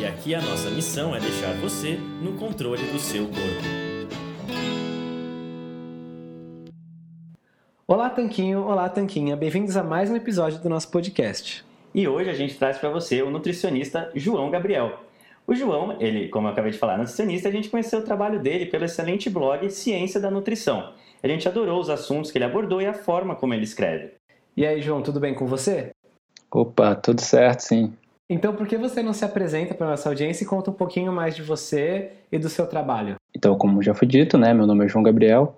E aqui a nossa missão é deixar você no controle do seu corpo. Olá, Tanquinho. Olá, Tanquinha. Bem-vindos a mais um episódio do nosso podcast. E hoje a gente traz para você o nutricionista João Gabriel. O João, ele, como eu acabei de falar, é nutricionista, a gente conheceu o trabalho dele pelo excelente blog Ciência da Nutrição. A gente adorou os assuntos que ele abordou e a forma como ele escreve. E aí, João, tudo bem com você? Opa, tudo certo, sim. Então, por que você não se apresenta para nossa audiência e conta um pouquinho mais de você e do seu trabalho? Então, como já foi dito, né, meu nome é João Gabriel.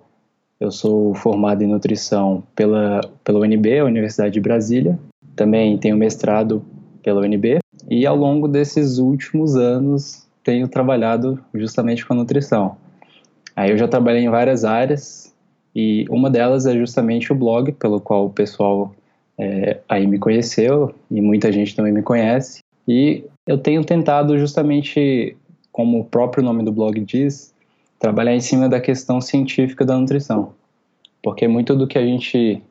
Eu sou formado em nutrição pela, pela UNB, Universidade de Brasília. Também tenho mestrado pela UNB. E ao longo desses últimos anos tenho trabalhado justamente com a nutrição. Aí eu já trabalhei em várias áreas, e uma delas é justamente o blog, pelo qual o pessoal é, aí me conheceu e muita gente também me conhece. E eu tenho tentado justamente, como o próprio nome do blog diz, trabalhar em cima da questão científica da nutrição. Porque muito do que a gente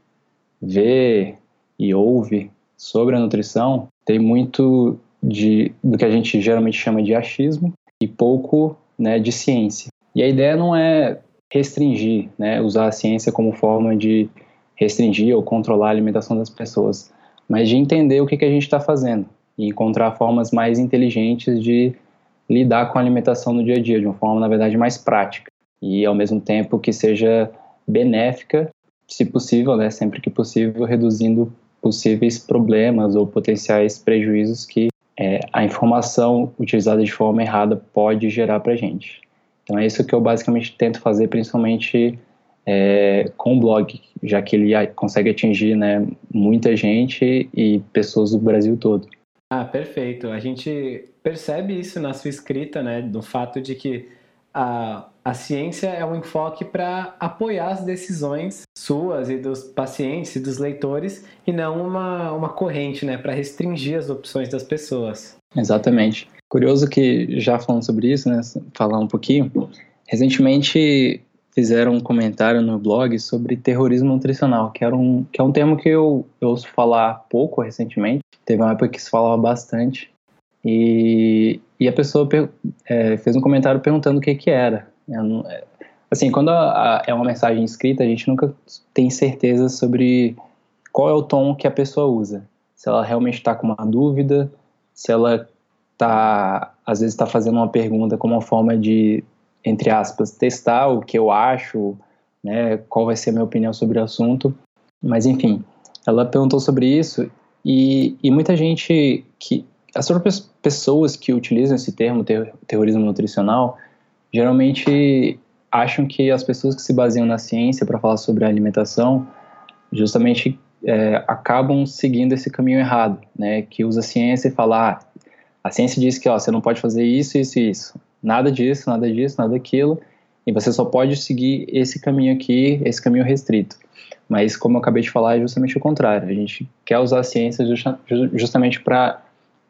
vê e ouve sobre a nutrição tem muito de, do que a gente geralmente chama de achismo e pouco né, de ciência. E a ideia não é restringir, né, usar a ciência como forma de restringir ou controlar a alimentação das pessoas, mas de entender o que, que a gente está fazendo e encontrar formas mais inteligentes de lidar com a alimentação no dia a dia, de uma forma, na verdade, mais prática e, ao mesmo tempo, que seja benéfica, se possível, né, sempre que possível, reduzindo possíveis problemas ou potenciais prejuízos que é, a informação utilizada de forma errada pode gerar para a gente. Então é isso que eu basicamente tento fazer, principalmente é, com o blog, já que ele consegue atingir né, muita gente e pessoas do Brasil todo. Ah, perfeito. A gente percebe isso na sua escrita, né, do fato de que a, a ciência é um enfoque para apoiar as decisões suas e dos pacientes e dos leitores e não uma, uma corrente, né, para restringir as opções das pessoas. Exatamente. Curioso que, já falando sobre isso, né, falar um pouquinho, recentemente fizeram um comentário no blog sobre terrorismo nutricional, que, era um, que é um termo que eu, eu ouço falar pouco recentemente, teve uma época que se falava bastante, e, e a pessoa é, fez um comentário perguntando o que que era. Não, é, assim, quando a, a, é uma mensagem escrita, a gente nunca tem certeza sobre qual é o tom que a pessoa usa. Se ela realmente está com uma dúvida, se ela tá, às vezes está fazendo uma pergunta como uma forma de, entre aspas, testar o que eu acho, né, qual vai ser a minha opinião sobre o assunto. Mas enfim, ela perguntou sobre isso e, e muita gente que as próprias pessoas que utilizam esse termo ter, terrorismo nutricional geralmente acham que as pessoas que se baseiam na ciência para falar sobre a alimentação justamente é, acabam seguindo esse caminho errado, né? Que usa a ciência e fala, ah, a ciência diz que ó, você não pode fazer isso, isso e isso. Nada disso, nada disso, nada daquilo. E você só pode seguir esse caminho aqui, esse caminho restrito. Mas, como eu acabei de falar, é justamente o contrário. A gente quer usar a ciência justa, justamente para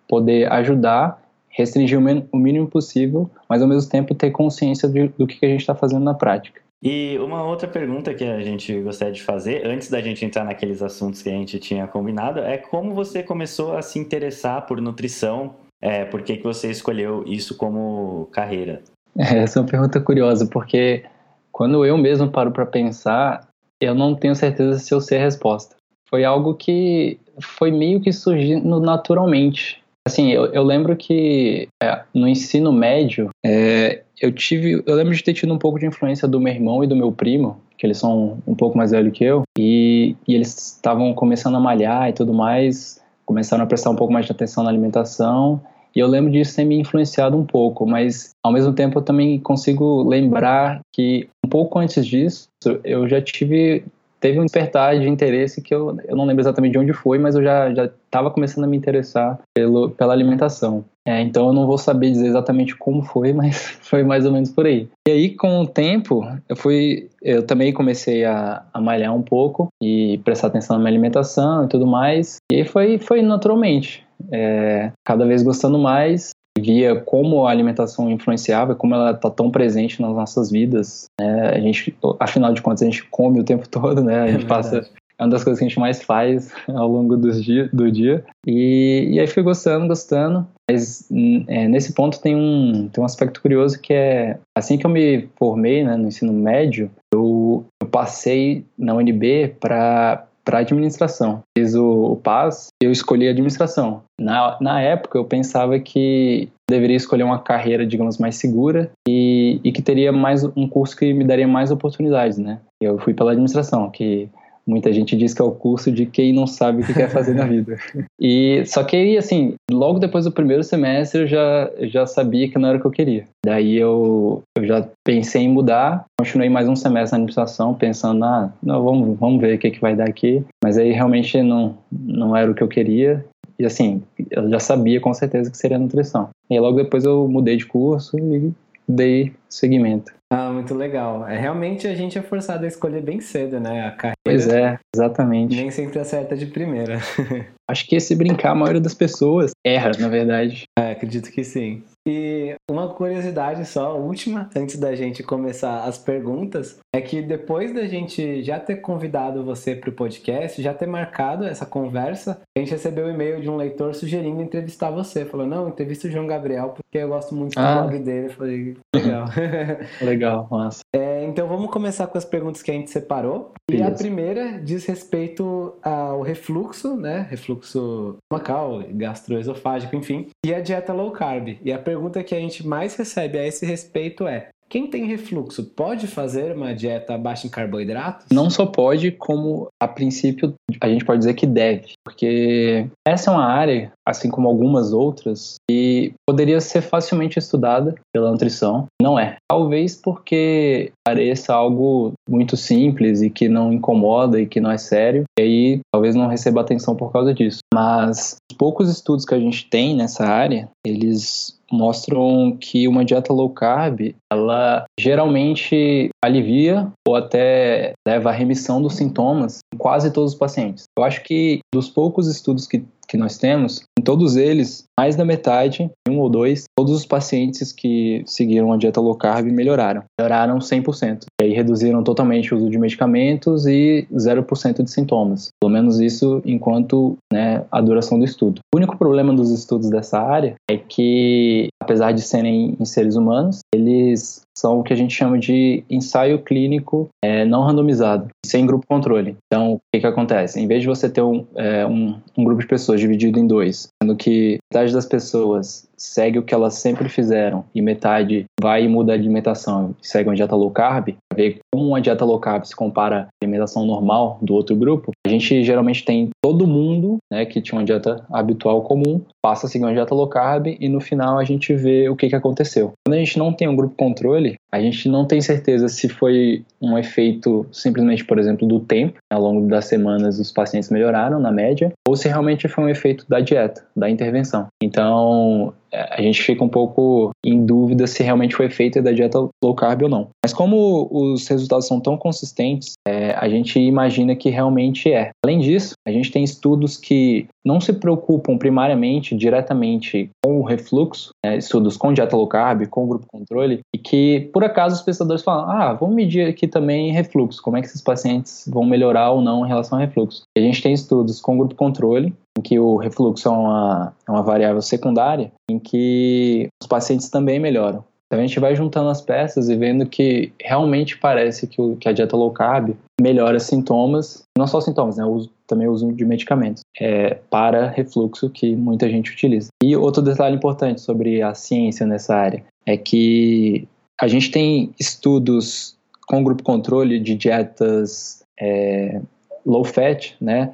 poder ajudar, restringir o mínimo possível, mas ao mesmo tempo ter consciência do que a gente está fazendo na prática. E uma outra pergunta que a gente gostaria de fazer, antes da gente entrar naqueles assuntos que a gente tinha combinado, é como você começou a se interessar por nutrição é, por que, que você escolheu isso como carreira? É, essa é uma pergunta curiosa, porque quando eu mesmo paro para pensar, eu não tenho certeza se eu sei a resposta. Foi algo que foi meio que surgindo naturalmente. Assim, eu, eu lembro que é, no ensino médio, é, eu tive, eu lembro de ter tido um pouco de influência do meu irmão e do meu primo, que eles são um pouco mais velhos que eu, e, e eles estavam começando a malhar e tudo mais, começaram a prestar um pouco mais de atenção na alimentação, e eu lembro disso ter me influenciado um pouco, mas ao mesmo tempo eu também consigo lembrar que um pouco antes disso eu já tive teve um despertar de interesse que eu, eu não lembro exatamente de onde foi, mas eu já estava começando a me interessar pelo, pela alimentação. É, então eu não vou saber dizer exatamente como foi, mas foi mais ou menos por aí. E aí, com o tempo, eu fui, eu também comecei a, a malhar um pouco e prestar atenção na minha alimentação e tudo mais. E aí foi, foi naturalmente. É, cada vez gostando mais via como a alimentação influenciava, como ela está tão presente nas nossas vidas. Né? A gente, afinal de contas, a gente come o tempo todo, né? A gente é passa é uma das coisas que a gente mais faz ao longo dos dia, do dia. E, e aí fui gostando, gostando. Mas é, nesse ponto tem um, tem um aspecto curioso que é, assim que eu me formei né, no ensino médio, eu, eu passei na UNB para para administração. Fiz o, o PAS eu escolhi administração. Na, na época eu pensava que deveria escolher uma carreira, digamos, mais segura e, e que teria mais um curso que me daria mais oportunidades, né? Eu fui pela administração, que Muita gente diz que é o curso de quem não sabe o que quer fazer na vida. E só que assim, logo depois do primeiro semestre eu já, já sabia que não era o que eu queria. Daí eu, eu já pensei em mudar, continuei mais um semestre na administração, pensando, ah, não, vamos, vamos ver o que, que vai dar aqui. Mas aí realmente não, não era o que eu queria. E assim, eu já sabia com certeza que seria nutrição. E logo depois eu mudei de curso e dei seguimento. Ah, muito legal. É, realmente a gente é forçado a escolher bem cedo, né? A carreira. Pois é, exatamente. Nem sempre acerta de primeira. Acho que esse brincar, a maioria das pessoas erra, na verdade. É, acredito que sim. E uma curiosidade só, última, antes da gente começar as perguntas, é que depois da gente já ter convidado você para o podcast, já ter marcado essa conversa, a gente recebeu um e-mail de um leitor sugerindo entrevistar você. Falou, não, entrevista o João Gabriel, porque eu gosto muito do ah. blog dele. Eu falei, legal. legal, massa. É, então vamos começar com as perguntas que a gente separou. E a primeira diz respeito ao refluxo, né? Refluxo macal, gastroesofágico, enfim, e a dieta low carb. E a pergunta que a gente mais recebe a esse respeito é: quem tem refluxo pode fazer uma dieta baixa em carboidratos? Não só pode, como a princípio a gente pode dizer que deve, porque essa é uma área, assim como algumas outras, que poderia ser facilmente estudada pela nutrição. Não é. Talvez porque pareça algo muito simples e que não incomoda e que não é sério, e aí talvez não receba atenção por causa disso. Mas os poucos estudos que a gente tem nessa área, eles mostram que uma dieta low carb, ela geralmente alivia ou até leva à remissão dos sintomas em quase todos os pacientes. Eu acho que dos poucos estudos que que nós temos, em todos eles, mais da metade, um ou dois, todos os pacientes que seguiram a dieta low carb melhoraram. Melhoraram 100%. E aí reduziram totalmente o uso de medicamentos e 0% de sintomas. Pelo menos isso enquanto né, a duração do estudo. O único problema dos estudos dessa área é que, apesar de serem em seres humanos, eles são o que a gente chama de ensaio clínico é, não randomizado, sem grupo controle. Então, o que, que acontece? Em vez de você ter um, é, um, um grupo de pessoas dividido em dois, sendo que metade das pessoas segue o que elas sempre fizeram e metade vai e muda a alimentação e segue uma dieta low carb, ver como uma dieta low carb se compara à alimentação normal do outro grupo, a gente geralmente tem todo mundo né, que tinha uma dieta habitual comum, passa a seguir uma dieta low carb e no final a gente vê o que, que aconteceu. Quando a gente não tem um grupo controle, a gente não tem certeza se foi um efeito simplesmente, por exemplo, do tempo, ao longo das semanas os pacientes melhoraram na média, ou se realmente foi um efeito da dieta, da intervenção. Então, a gente fica um pouco em dúvida se realmente foi efeito da dieta low carb ou não. Mas como os resultados são tão consistentes, é, a gente imagina que realmente é. Além disso, a gente tem estudos que não se preocupam primariamente, diretamente com o refluxo, né, estudos com dieta low carb, com grupo controle, e que por acaso os pesquisadores falam, ah, vamos medir aqui também refluxo, como é que esses pacientes vão melhorar ou não em relação ao refluxo. E a gente tem estudos com grupo controle, em que o refluxo é uma, é uma variável secundária, em que os pacientes também melhoram. Então a gente vai juntando as peças e vendo que realmente parece que, o, que a dieta low carb melhora sintomas, não só sintomas, né? Uso, também o uso de medicamentos é, para refluxo que muita gente utiliza. E outro detalhe importante sobre a ciência nessa área é que a gente tem estudos com grupo controle de dietas é, low fat, né?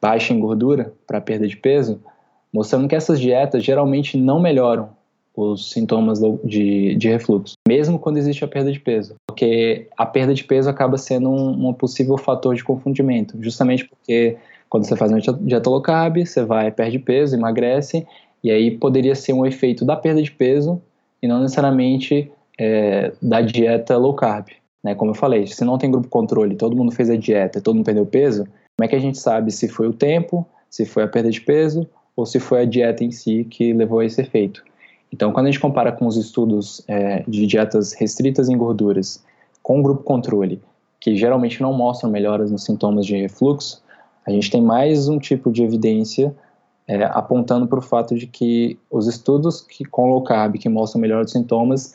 Baixa em gordura para perda de peso, mostrando que essas dietas geralmente não melhoram os sintomas de, de refluxo, mesmo quando existe a perda de peso, porque a perda de peso acaba sendo um, um possível fator de confundimento, justamente porque quando você faz uma dieta low carb, você vai, perde peso, emagrece, e aí poderia ser um efeito da perda de peso e não necessariamente é, da dieta low carb. Né? Como eu falei, se não tem grupo controle, todo mundo fez a dieta, todo mundo perdeu peso, como é que a gente sabe se foi o tempo, se foi a perda de peso ou se foi a dieta em si que levou a esse efeito? Então, quando a gente compara com os estudos é, de dietas restritas em gorduras com grupo controle, que geralmente não mostram melhoras nos sintomas de refluxo, a gente tem mais um tipo de evidência é, apontando para o fato de que os estudos que, com low carb que mostram melhor dos sintomas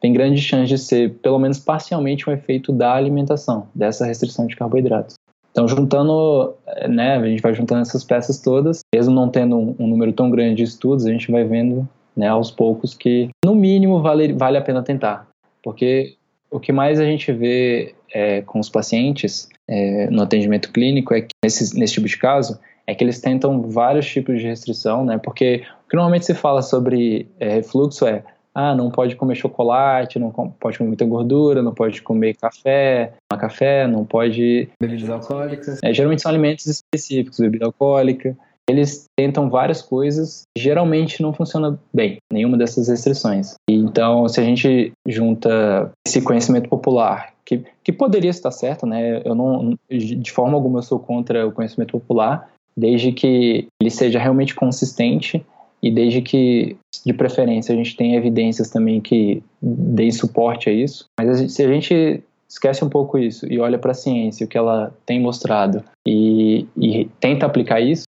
têm grande chance de ser, pelo menos parcialmente, um efeito da alimentação, dessa restrição de carboidratos. Então, juntando, é, né, a gente vai juntando essas peças todas, mesmo não tendo um, um número tão grande de estudos, a gente vai vendo né, aos poucos que, no mínimo, vale, vale a pena tentar. Porque o que mais a gente vê é, com os pacientes é, no atendimento clínico é que, nesse, nesse tipo de caso, é que eles tentam vários tipos de restrição, né? Porque o que normalmente se fala sobre é, refluxo é ah, não pode comer chocolate, não pode comer muita gordura, não pode comer café, tomar café, não pode... Bebidas alcoólicas. É, geralmente são alimentos específicos, bebida alcoólica. Eles tentam várias coisas, geralmente não funciona bem, nenhuma dessas restrições. Então, se a gente junta esse conhecimento popular, que, que poderia estar certo, né? Eu não, de forma alguma eu sou contra o conhecimento popular, desde que ele seja realmente consistente e desde que, de preferência, a gente tenha evidências também que deem suporte a isso. Mas se a gente esquece um pouco isso e olha para a ciência, o que ela tem mostrado e, e, tenta aplicar isso,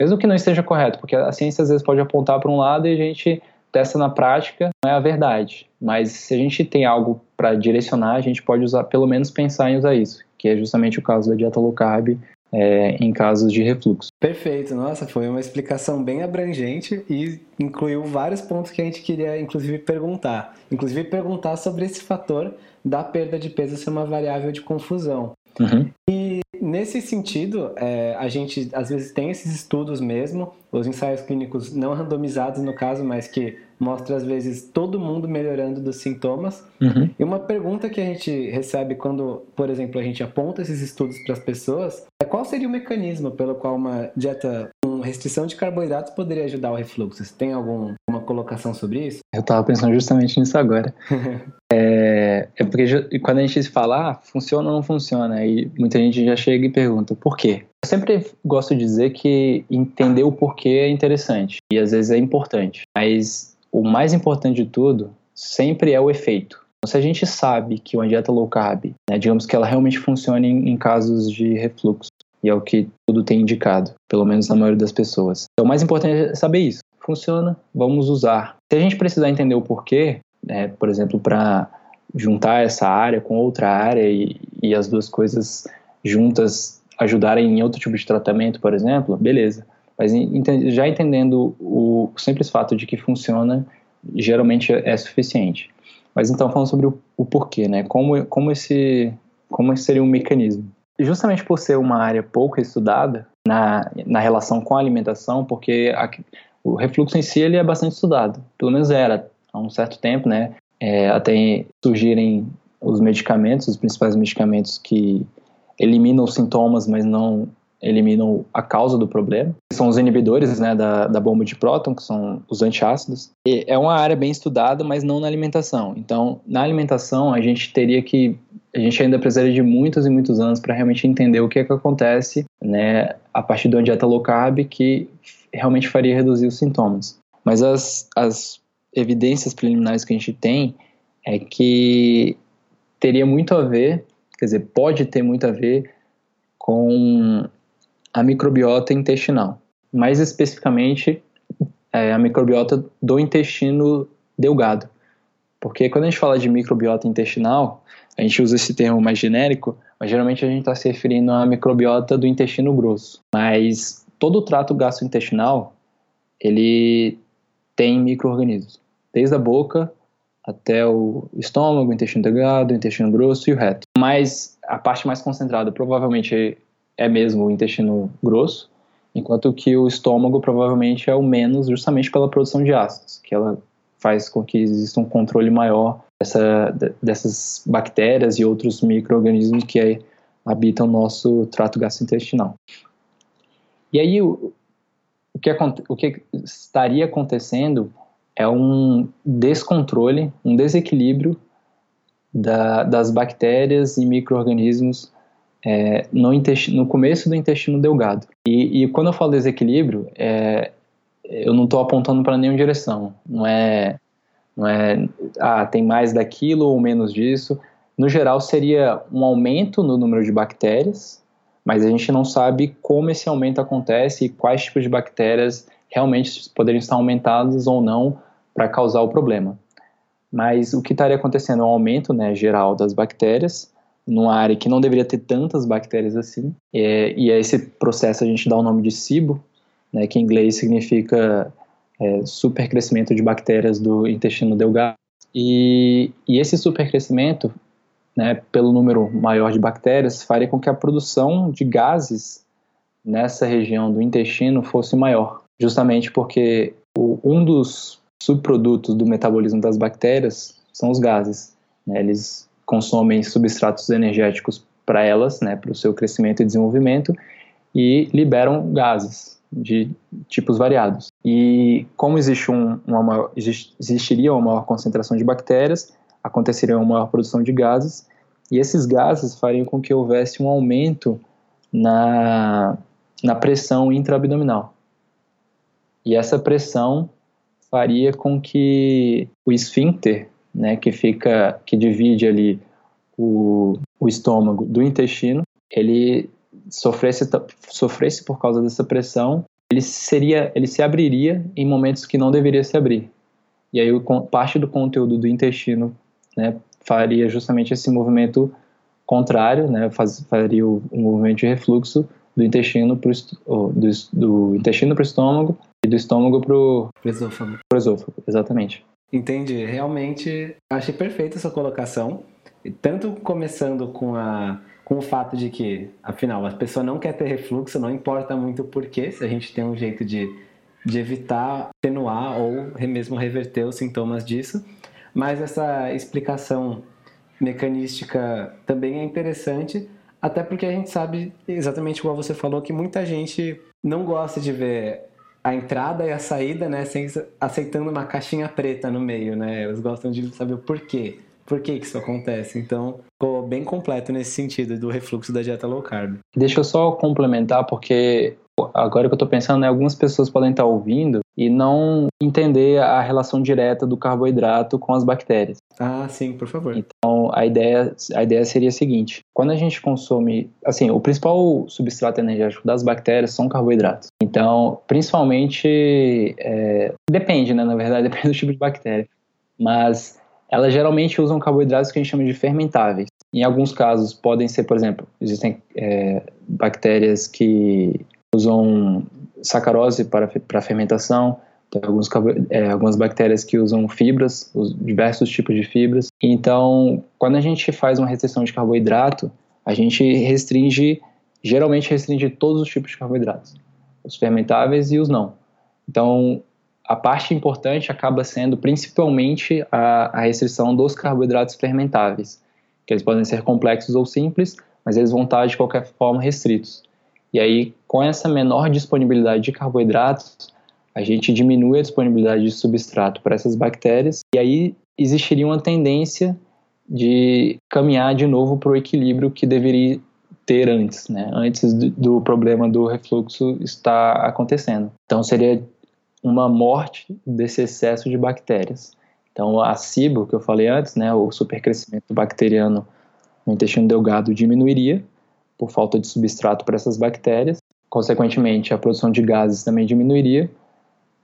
mesmo que não esteja correto, porque a ciência às vezes pode apontar para um lado e a gente testa na prática, não é a verdade. Mas se a gente tem algo para direcionar, a gente pode usar, pelo menos pensar em usar isso, que é justamente o caso da dieta low carb é, em casos de refluxo. Perfeito, nossa, foi uma explicação bem abrangente e incluiu vários pontos que a gente queria, inclusive, perguntar. Inclusive, perguntar sobre esse fator da perda de peso ser uma variável de confusão. Uhum. E nesse sentido, é, a gente às vezes tem esses estudos mesmo, os ensaios clínicos não randomizados no caso, mas que mostra às vezes todo mundo melhorando dos sintomas. Uhum. E uma pergunta que a gente recebe quando, por exemplo, a gente aponta esses estudos para as pessoas é qual seria o mecanismo pelo qual uma dieta com restrição de carboidratos poderia ajudar o refluxo? Você tem alguma colocação sobre isso? Eu estava pensando justamente nisso agora. é, é, porque quando a gente fala, ah, funciona ou não funciona, aí muita gente já chega e pergunta, por quê? Eu sempre gosto de dizer que entender o porquê é interessante e às vezes é importante, mas o mais importante de tudo sempre é o efeito. Então, se a gente sabe que uma dieta low carb, né, digamos que ela realmente funcione em, casos de refluxo, e é o que tudo tem indicado, pelo menos na maioria das pessoas. Então, o mais importante é saber isso. Funciona, vamos usar. Se a gente precisar entender o porquê, né, por exemplo, para juntar essa área com outra área e, e, as duas coisas juntas ajudarem em outro tipo de tratamento, por exemplo, beleza. Mas já entendendo o simples fato de que funciona, geralmente é suficiente. Mas então falando sobre o, o porquê, né? Como, como esse como esse seria um mecanismo? Justamente por ser uma área pouco estudada na, na relação com a alimentação, porque a, o refluxo em si ele é bastante estudado, pelo menos era há um certo tempo, né? É, até surgirem os medicamentos, os principais medicamentos que eliminam os sintomas, mas não eliminam a causa do problema. São os inibidores né, da, da bomba de próton, que são os antiácidos. E é uma área bem estudada, mas não na alimentação. Então, na alimentação, a gente teria que. A gente ainda precisaria de muitos e muitos anos para realmente entender o que é que acontece né, a partir de uma dieta low carb que realmente faria reduzir os sintomas. Mas as, as evidências preliminares que a gente tem é que teria muito a ver, quer dizer, pode ter muito a ver com a microbiota intestinal. Mais especificamente, é, a microbiota do intestino delgado. Porque quando a gente fala de microbiota intestinal, a gente usa esse termo mais genérico, mas geralmente a gente está se referindo à microbiota do intestino grosso. Mas todo o trato gastrointestinal, ele tem micro-organismos. Desde a boca até o estômago, o intestino delgado, o intestino grosso e o reto. Mas a parte mais concentrada provavelmente é mesmo o intestino grosso, enquanto que o estômago provavelmente é o menos, justamente pela produção de ácidos, que ela faz com que exista um controle maior dessa, dessas bactérias e outros micro-organismos que habitam o nosso trato gastrointestinal. E aí, o, o, que, o que estaria acontecendo é um descontrole, um desequilíbrio da, das bactérias e micro-organismos é, no, no, começo do intestino delgado. E, e, quando eu falo desequilíbrio, é, eu não estou apontando para nenhuma direção. Não é, não é, ah, tem mais daquilo ou menos disso. No geral, seria um aumento no número de bactérias, mas a gente não sabe como esse aumento acontece e quais tipos de bactérias realmente poderiam estar aumentadas ou não para causar o problema. Mas o que estaria acontecendo é um aumento né, geral das bactérias, numa área que não deveria ter tantas bactérias assim, é, e a esse processo a gente dá o nome de SIBO, né, que em inglês significa é, supercrescimento de bactérias do intestino delgado. E, e esse supercrescimento, né, pelo número maior de bactérias, faria com que a produção de gases nessa região do intestino fosse maior, justamente porque o, um dos subprodutos do metabolismo das bactérias são os gases. Né, eles consomem substratos energéticos para elas, né, para o seu crescimento e desenvolvimento, e liberam gases de tipos variados. E como existe um, uma maior, existiria uma maior concentração de bactérias, aconteceria uma maior produção de gases, e esses gases fariam com que houvesse um aumento na, na pressão intraabdominal. E essa pressão faria com que o esfíncter, né, que fica, que divide ali o, o estômago do intestino, ele sofresse, sofresse por causa dessa pressão, ele seria, ele se abriria em momentos que não deveria se abrir. E aí parte do conteúdo do intestino, né, faria justamente esse movimento contrário, né, faz, faria o, o movimento de refluxo do intestino pro, do, do intestino para o estômago e do estômago para o esôfago. Pro esôfago, exatamente. Entendi. Realmente achei perfeita essa colocação. Tanto começando com a com o fato de que, afinal, a pessoa não quer ter refluxo, não importa muito o porquê, se a gente tem um jeito de, de evitar, atenuar ou mesmo reverter os sintomas disso. Mas essa explicação mecanística também é interessante, até porque a gente sabe, exatamente igual você falou, que muita gente não gosta de ver a entrada e a saída, né, aceitando uma caixinha preta no meio, né? Eles gostam de saber o porquê. Por que isso acontece? Então, ficou bem completo nesse sentido do refluxo da dieta low carb. Deixa eu só complementar, porque agora que eu estou pensando, né, algumas pessoas podem estar ouvindo e não entender a relação direta do carboidrato com as bactérias. Ah, sim, por favor. Então, a ideia, a ideia seria a seguinte: quando a gente consome, assim, o principal substrato energético das bactérias são carboidratos. Então, principalmente, é, depende, né, na verdade, depende do tipo de bactéria. Mas elas geralmente usam carboidratos que a gente chama de fermentáveis. Em alguns casos, podem ser, por exemplo, existem é, bactérias que usam sacarose para, para fermentação, tem alguns, é, algumas bactérias que usam fibras, os diversos tipos de fibras. Então, quando a gente faz uma restrição de carboidrato, a gente restringe, geralmente restringe todos os tipos de carboidratos, os fermentáveis e os não. Então, a parte importante acaba sendo principalmente a, a restrição dos carboidratos fermentáveis, que eles podem ser complexos ou simples, mas eles vão estar de qualquer forma restritos. E aí, com essa menor disponibilidade de carboidratos, a gente diminui a disponibilidade de substrato para essas bactérias, e aí existiria uma tendência de caminhar de novo para o equilíbrio que deveria ter antes, né? antes do, problema do refluxo estar acontecendo. Então, seria uma morte desse excesso de bactérias. Então, a SIBO, que eu falei antes, né, o supercrescimento bacteriano no intestino delgado diminuiria por falta de substrato para essas bactérias. Consequentemente, a produção de gases também diminuiria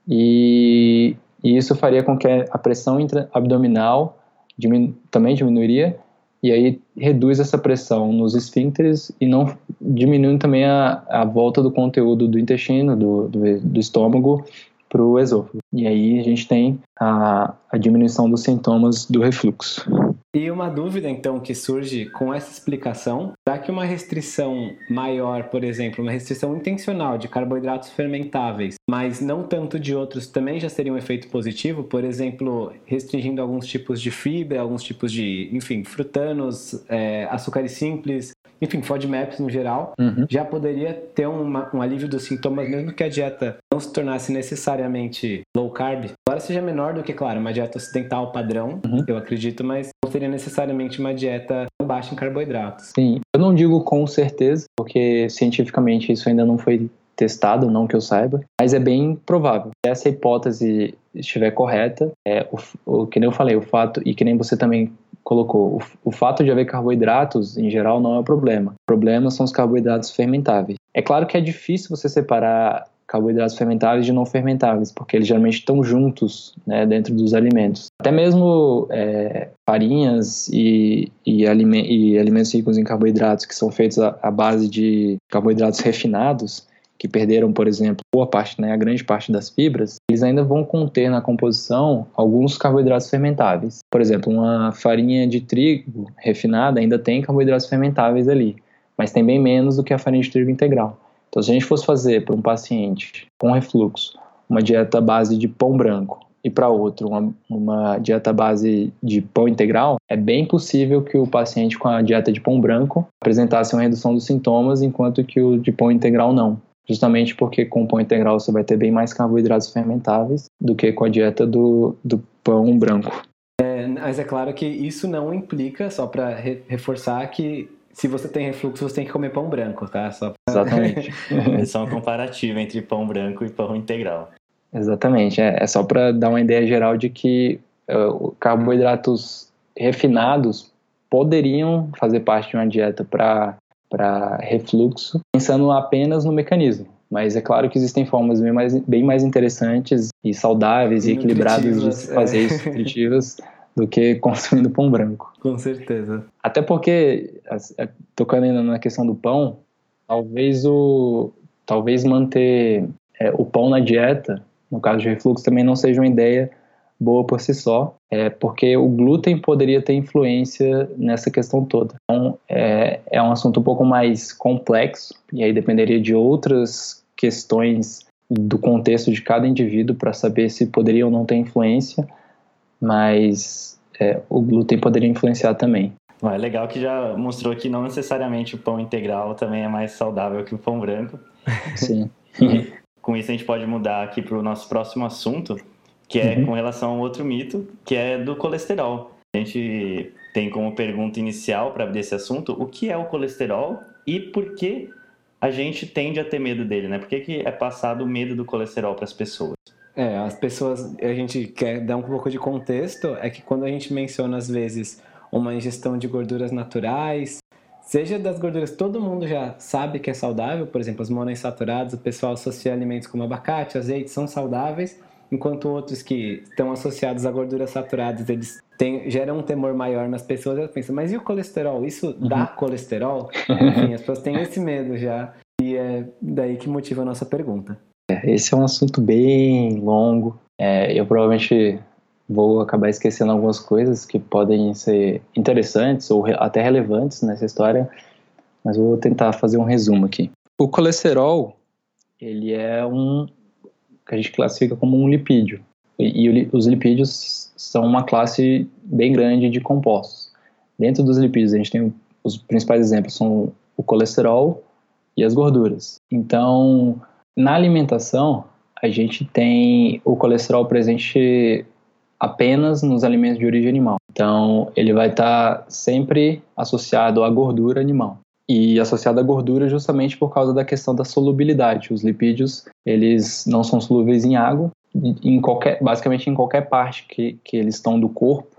e, e isso faria com que a pressão abdominal diminu também diminuiria e aí reduz essa pressão nos esfíncteres e não diminui também a, a volta do conteúdo do intestino, do, do, do estômago para o esôfago. E aí a gente tem a, a diminuição dos sintomas do refluxo. E uma dúvida, então, que surge com essa explicação: será que uma restrição maior, por exemplo, uma restrição intencional de carboidratos fermentáveis, mas não tanto de outros, também já seria um efeito positivo? Por exemplo, restringindo alguns tipos de fibra, alguns tipos de, enfim, frutanos, é, açúcares simples, enfim, FODMAPs no geral, uhum. já poderia ter uma, um alívio dos sintomas, mesmo que a dieta não se tornasse necessariamente low carb. Embora seja menor do que, claro, uma dieta ocidental padrão, uhum. eu acredito, mas não seria necessariamente uma dieta baixa em carboidratos. Sim, eu não digo com certeza, porque cientificamente isso ainda não foi testado, não que eu saiba, mas é bem provável. Se essa hipótese estiver correta, é o, o que nem eu falei, o fato e que nem você também colocou, o, o fato de haver carboidratos em geral não é o problema. O problema são os carboidratos fermentáveis. É claro que é difícil você separar carboidratos fermentáveis de não fermentáveis, porque eles geralmente estão juntos né, dentro dos alimentos. Até mesmo é, farinhas e, e, aliment e, alimentos ricos em carboidratos que são feitos à, à base de carboidratos refinados, que perderam, por exemplo, boa parte, né, a grande parte das fibras, eles ainda vão conter na composição alguns carboidratos fermentáveis. Por exemplo, uma farinha de trigo refinada ainda tem carboidratos fermentáveis ali, mas tem bem menos do que a farinha de trigo integral. Então, se a gente fosse fazer para um paciente com refluxo uma dieta base de pão branco e para outro uma, uma, dieta base de pão integral, é bem possível que o paciente com a dieta de pão branco apresentasse uma redução dos sintomas, enquanto que o de pão integral não justamente porque com o pão integral você vai ter bem mais carboidratos fermentáveis do que com a dieta do, do pão branco. É, mas é claro que isso não implica, só para re reforçar, que se você tem refluxo você tem que comer pão branco, tá? Só pra... Exatamente. é só um comparativo entre pão branco e pão integral. Exatamente, é, é só para dar uma ideia geral de que uh, carboidratos refinados poderiam fazer parte de uma dieta para para refluxo, pensando apenas no mecanismo. Mas é claro que existem formas bem mais, bem mais interessantes e saudáveis e, e equilibradas de se fazer é. isso, nutritivas, do que consumindo pão branco. Com certeza. Até porque, é, tocando ainda na questão do pão, talvez o talvez manter é, o pão na dieta, no caso de refluxo, também não seja uma ideia boa por si só, é porque o glúten poderia ter influência nessa questão toda. Então, é, é um assunto um pouco mais complexo, e aí dependeria de outras questões do contexto de cada indivíduo para saber se poderia ou não ter influência, mas é, o glúten poderia influenciar também. é legal que já mostrou que não necessariamente o pão integral também é mais saudável que o pão branco. Sim. e com isso a gente pode mudar aqui para o nosso próximo assunto, que é uhum. com relação a um outro mito, que é do colesterol. A gente tem como pergunta inicial para desse assunto o que é o colesterol e por que a gente tende a ter medo dele, né? Por que, que é passado o medo do colesterol para as pessoas? É, as pessoas, a gente quer dar um pouco de contexto, é que quando a gente menciona às vezes uma ingestão de gorduras naturais, seja das gorduras todo mundo já sabe que é saudável, por exemplo, as monoinsaturadas, o pessoal associa alimentos como abacate, azeite, são saudáveis, enquanto outros que estão associados a gorduras saturadas, eles têm, geram um temor maior nas pessoas, elas pensam, mas e o colesterol? Isso uhum. dá colesterol? Enfim, as pessoas têm esse medo já, e é daí que motiva a nossa pergunta. É, esse é um assunto bem longo, é, eu provavelmente vou acabar esquecendo algumas coisas que podem ser interessantes ou até relevantes nessa história, mas vou tentar fazer um resumo aqui. O colesterol, ele é um que a gente classifica como um lipídio. E, e os lipídios são uma classe bem grande de compostos. Dentro dos lipídios, a gente tem os principais exemplos são o colesterol e as gorduras. Então, na alimentação, a gente tem o colesterol presente apenas nos alimentos de origem animal. Então, ele vai estar sempre associado à gordura animal e associada à gordura justamente por causa da questão da solubilidade. Os lipídios, eles não são solúveis em água, em qualquer, basicamente em qualquer parte que, que eles estão do corpo,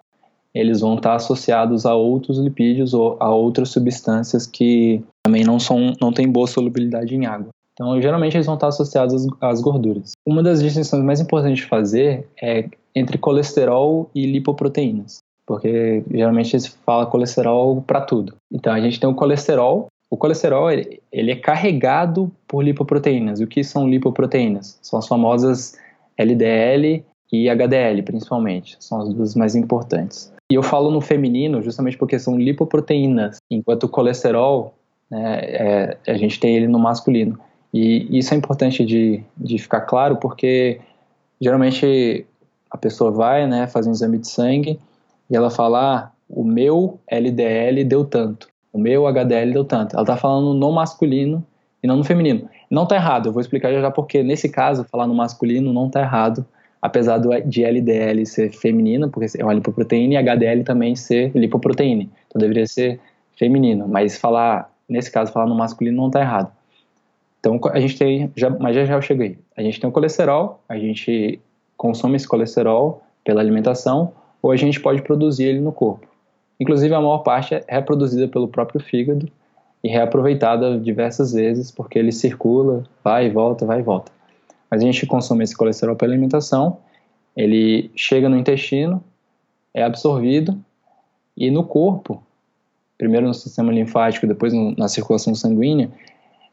eles vão estar associados a outros lipídios ou a outras substâncias que também não são não têm boa solubilidade em água. Então, geralmente eles vão estar associados às, gorduras. Uma das distinções mais importantes de fazer é entre colesterol e lipoproteínas porque geralmente se fala colesterol para tudo. Então a gente tem o colesterol. O colesterol ele, ele é carregado por lipoproteínas. O que são lipoproteínas? São as famosas LDL e HDL, principalmente. São as duas mais importantes. E eu falo no feminino justamente porque são lipoproteínas, enquanto o colesterol, né, é, a gente tem ele no masculino. E isso é importante de, de ficar claro porque geralmente a pessoa vai, né, fazer um exame de sangue e ela fala, ah, o meu LDL deu tanto, o meu HDL deu tanto. Ela está falando no masculino e não no feminino. Não está errado, eu vou explicar já já porque nesse caso, falar no masculino não está errado, apesar de LDL ser feminina, porque é uma lipoproteína, e HDL também ser lipoproteína. Então deveria ser feminino, mas falar, nesse caso, falar no masculino não está errado. Então a gente tem, já, mas já já eu cheguei. A gente tem o colesterol, a gente consome esse colesterol pela alimentação, ou a gente pode produzir ele no corpo. Inclusive a maior parte é reproduzida pelo próprio fígado e reaproveitada diversas vezes, porque ele circula, vai e volta, vai e volta. Mas a gente consome esse colesterol pela alimentação, ele chega no intestino, é absorvido e no corpo, primeiro no sistema linfático, depois na circulação sanguínea,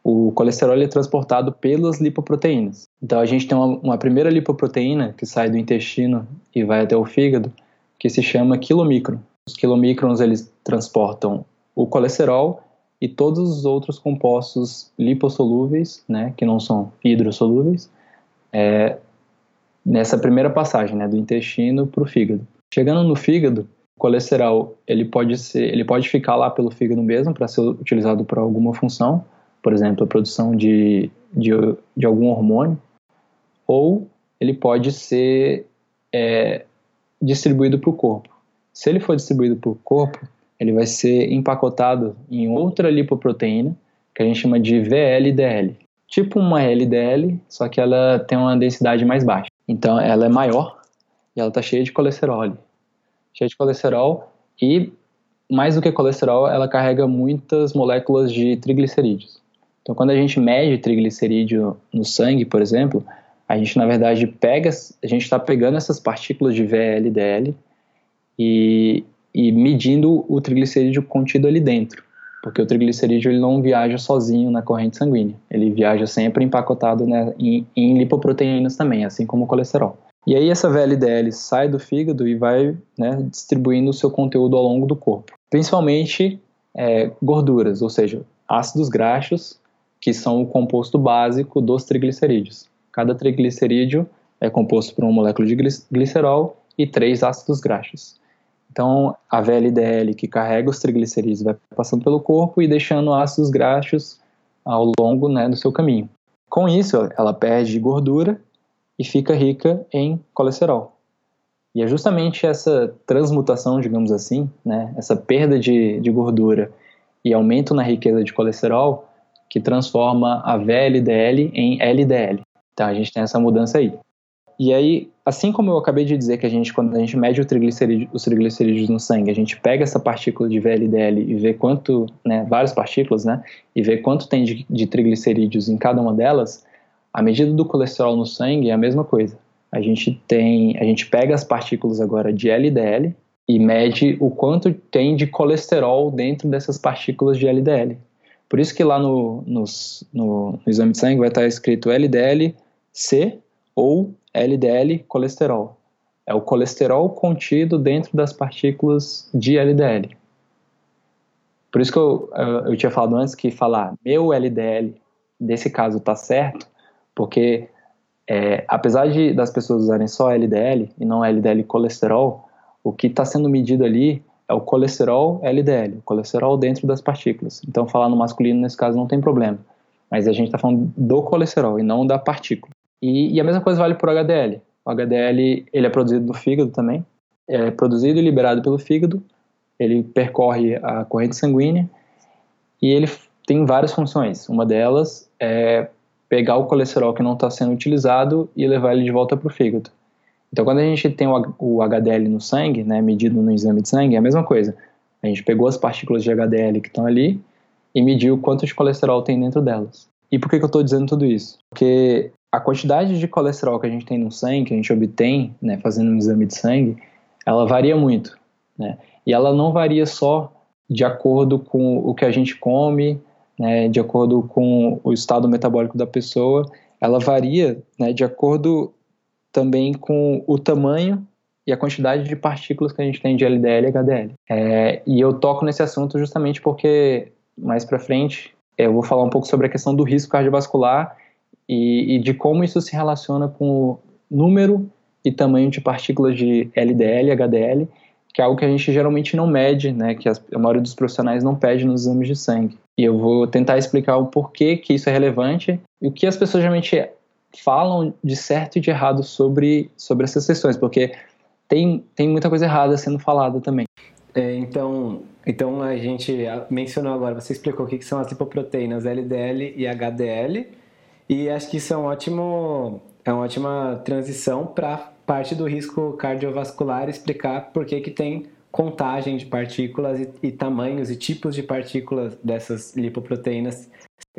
o colesterol é transportado pelas lipoproteínas. Então a gente tem uma, uma, primeira lipoproteína que sai do intestino e vai até o fígado, que se chama quilomicron. Os quilomicrons eles transportam o colesterol e todos os outros compostos lipossolúveis, né, que não são hidrossolúveis, é, nessa primeira passagem, né, do intestino para o fígado. Chegando no fígado, o colesterol ele pode ser, ele pode ficar lá pelo fígado mesmo para ser utilizado para alguma função, por exemplo, a produção de, de, de algum hormônio, ou ele pode ser é, distribuído para o corpo. Se ele for distribuído para o corpo, ele vai ser empacotado em outra lipoproteína, que a gente chama de VLDL tipo uma LDL, só que ela tem uma densidade mais baixa. Então ela é maior e ela está cheia de colesterol. Cheia de colesterol e mais do que colesterol, ela carrega muitas moléculas de triglicerídeos. Então quando a gente mede triglicerídeo no sangue, por exemplo, a gente na verdade pega, a gente está pegando essas partículas de VLDL e, e medindo o triglicerídeo contido ali dentro porque o triglicerídeo ele não viaja sozinho na corrente sanguínea, ele viaja sempre empacotado né, em, em, lipoproteínas também, assim como o colesterol. E aí essa VLDL sai do fígado e vai né, distribuindo o seu conteúdo ao longo do corpo, principalmente é, gorduras, ou seja, ácidos graxos, que são o composto básico dos triglicerídeos. Cada triglicerídeo é composto por uma molécula de glicerol e três ácidos graxos. Então, a VLDL que carrega os triglicerídeos vai passando pelo corpo e deixando ácidos graxos ao longo né, do seu caminho. Com isso, ela perde gordura e fica rica em colesterol. E é justamente essa transmutação, digamos assim, né, essa perda de, de gordura e aumento na riqueza de colesterol que transforma a VLDL em LDL. Então a gente tem essa mudança aí. E aí, assim como eu acabei de dizer que a gente, quando a gente mede triglicerídeo, os triglicerídeos no sangue, a gente pega essa partícula de VLDL e vê quanto, né, várias partículas, né, e vê quanto tem de, de triglicerídeos em cada uma delas, a medida do colesterol no sangue é a mesma coisa. A gente tem, a gente pega as partículas agora de LDL e mede o quanto tem de colesterol dentro dessas partículas de LDL. Por isso que lá no, no, no exame de sangue vai estar escrito LDL-C ou LDL colesterol. É o colesterol contido dentro das partículas de LDL. Por isso que eu, eu tinha falado antes que falar meu LDL, desse caso, está certo, porque é, apesar de das pessoas usarem só LDL e não LDL colesterol, o que está sendo medido ali é o colesterol LDL, o colesterol dentro das partículas. Então, falar no masculino nesse caso não tem problema. Mas a gente está falando do colesterol e não da partícula. E, e, a mesma coisa vale para o HDL. O HDL ele é produzido no fígado também, é produzido e liberado pelo fígado, ele percorre a corrente sanguínea e ele tem várias funções. Uma delas é pegar o colesterol que não está sendo utilizado e levar ele de volta para o fígado. Então, quando a gente tem o HDL no sangue, né, medido no exame de sangue, é a mesma coisa. A gente pegou as partículas de HDL que estão ali e mediu quanto de colesterol tem dentro delas. E por que, que eu estou dizendo tudo isso? Porque a quantidade de colesterol que a gente tem no sangue, que a gente obtém né, fazendo um exame de sangue, ela varia muito. Né? E ela não varia só de acordo com o que a gente come, né, de acordo com o estado metabólico da pessoa, ela varia né, de acordo também com o tamanho e a quantidade de partículas que a gente tem de LDL e HDL. É, e eu toco nesse assunto justamente porque mais para frente eu vou falar um pouco sobre a questão do risco cardiovascular e, e de como isso se relaciona com o número e tamanho de partículas de LDL e HDL, que é algo que a gente geralmente não mede, né, que a maioria dos profissionais não pede nos exames de sangue. E eu vou tentar explicar o porquê que isso é relevante e o que as pessoas geralmente falam de certo e de errado sobre, sobre essas questões, porque tem, tem muita coisa errada sendo falada também. É, então, então a gente mencionou agora, você explicou o que são as lipoproteínas LDL e HDL, e acho que isso é um ótimo, é uma ótima transição para parte do risco cardiovascular explicar por que, que tem contagem de partículas e, e tamanhos e tipos de partículas dessas lipoproteínas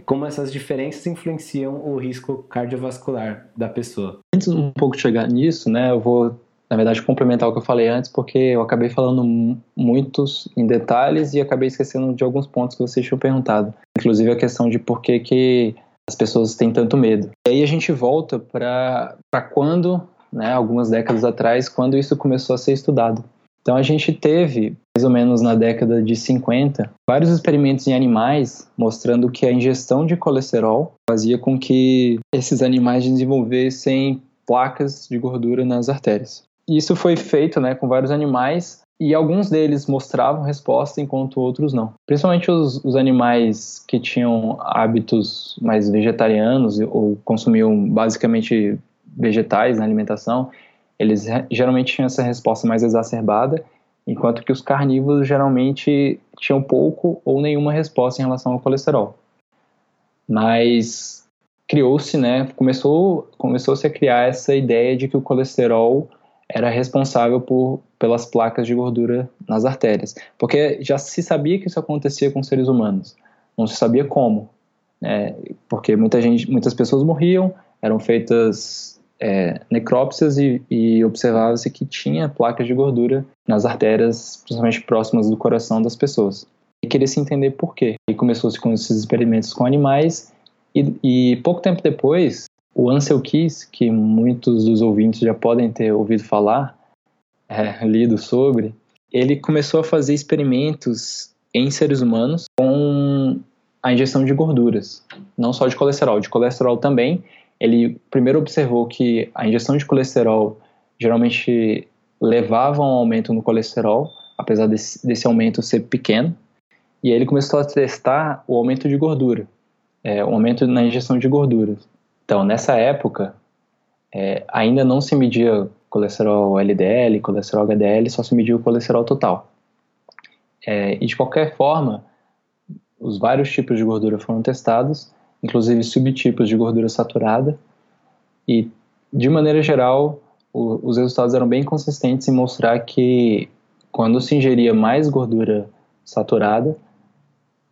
como essas diferenças influenciam o risco cardiovascular da pessoa. Antes um pouco de chegar nisso, né, eu vou na verdade, complementar o que eu falei antes, porque eu acabei falando muitos em detalhes e acabei esquecendo de alguns pontos que vocês tinham perguntado. Inclusive a questão de por que, que as pessoas têm tanto medo. E aí a gente volta para quando, né, algumas décadas atrás, quando isso começou a ser estudado. Então a gente teve, mais ou menos na década de 50, vários experimentos em animais mostrando que a ingestão de colesterol fazia com que esses animais desenvolvessem placas de gordura nas artérias. Isso foi feito né, com vários animais e alguns deles mostravam resposta enquanto outros não. Principalmente os, os, animais que tinham hábitos mais vegetarianos ou consumiam basicamente vegetais na alimentação, eles geralmente tinham essa resposta mais exacerbada, enquanto que os carnívoros geralmente tinham pouco ou nenhuma resposta em relação ao colesterol. Mas criou-se, né, começou, começou-se a criar essa ideia de que o colesterol era responsável por, pelas placas de gordura nas artérias. Porque já se sabia que isso acontecia com seres humanos, não se sabia como. Né? Porque muita gente, muitas pessoas morriam, eram feitas é, necrópsias e, e observava-se que tinha placas de gordura nas artérias, principalmente próximas do coração das pessoas. E queria se entender por quê. E começou-se com esses experimentos com animais, e, e pouco tempo depois, o Ansel Keys, que muitos dos ouvintes já podem ter ouvido falar, é, lido sobre, ele começou a fazer experimentos em seres humanos com a injeção de gorduras, não só de colesterol, de colesterol também. Ele primeiro observou que a injeção de colesterol geralmente levava a um aumento no colesterol, apesar desse, desse aumento ser pequeno, e aí ele começou a testar o aumento de gordura, é, o aumento na injeção de gorduras. Então, nessa época, é, ainda não se media colesterol LDL, colesterol HDL, só se media o colesterol total. É, e de qualquer forma, os vários tipos de gordura foram testados, inclusive subtipos de gordura saturada, e de maneira geral, o, os resultados eram bem consistentes em mostrar que quando se ingeria mais gordura saturada,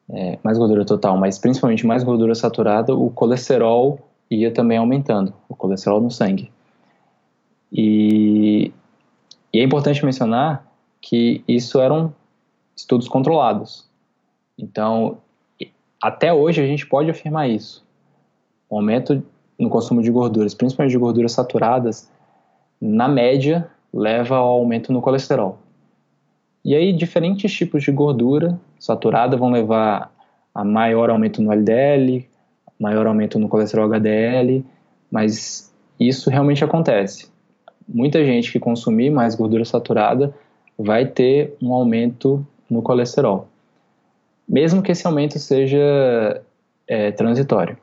é, mais gordura total, mas principalmente mais gordura saturada, o colesterol ia também aumentando, o colesterol no sangue. E, e é importante mencionar que isso eram estudos controlados. Então, até hoje a gente pode afirmar isso. O aumento no consumo de gorduras, principalmente de gorduras saturadas, na média leva ao aumento no colesterol. E aí diferentes tipos de gordura saturada vão levar a maior aumento no LDL, maior aumento no colesterol HDL, mas isso realmente acontece. Muita gente que consumir mais gordura saturada vai ter um aumento no colesterol, mesmo que esse aumento seja é, transitório.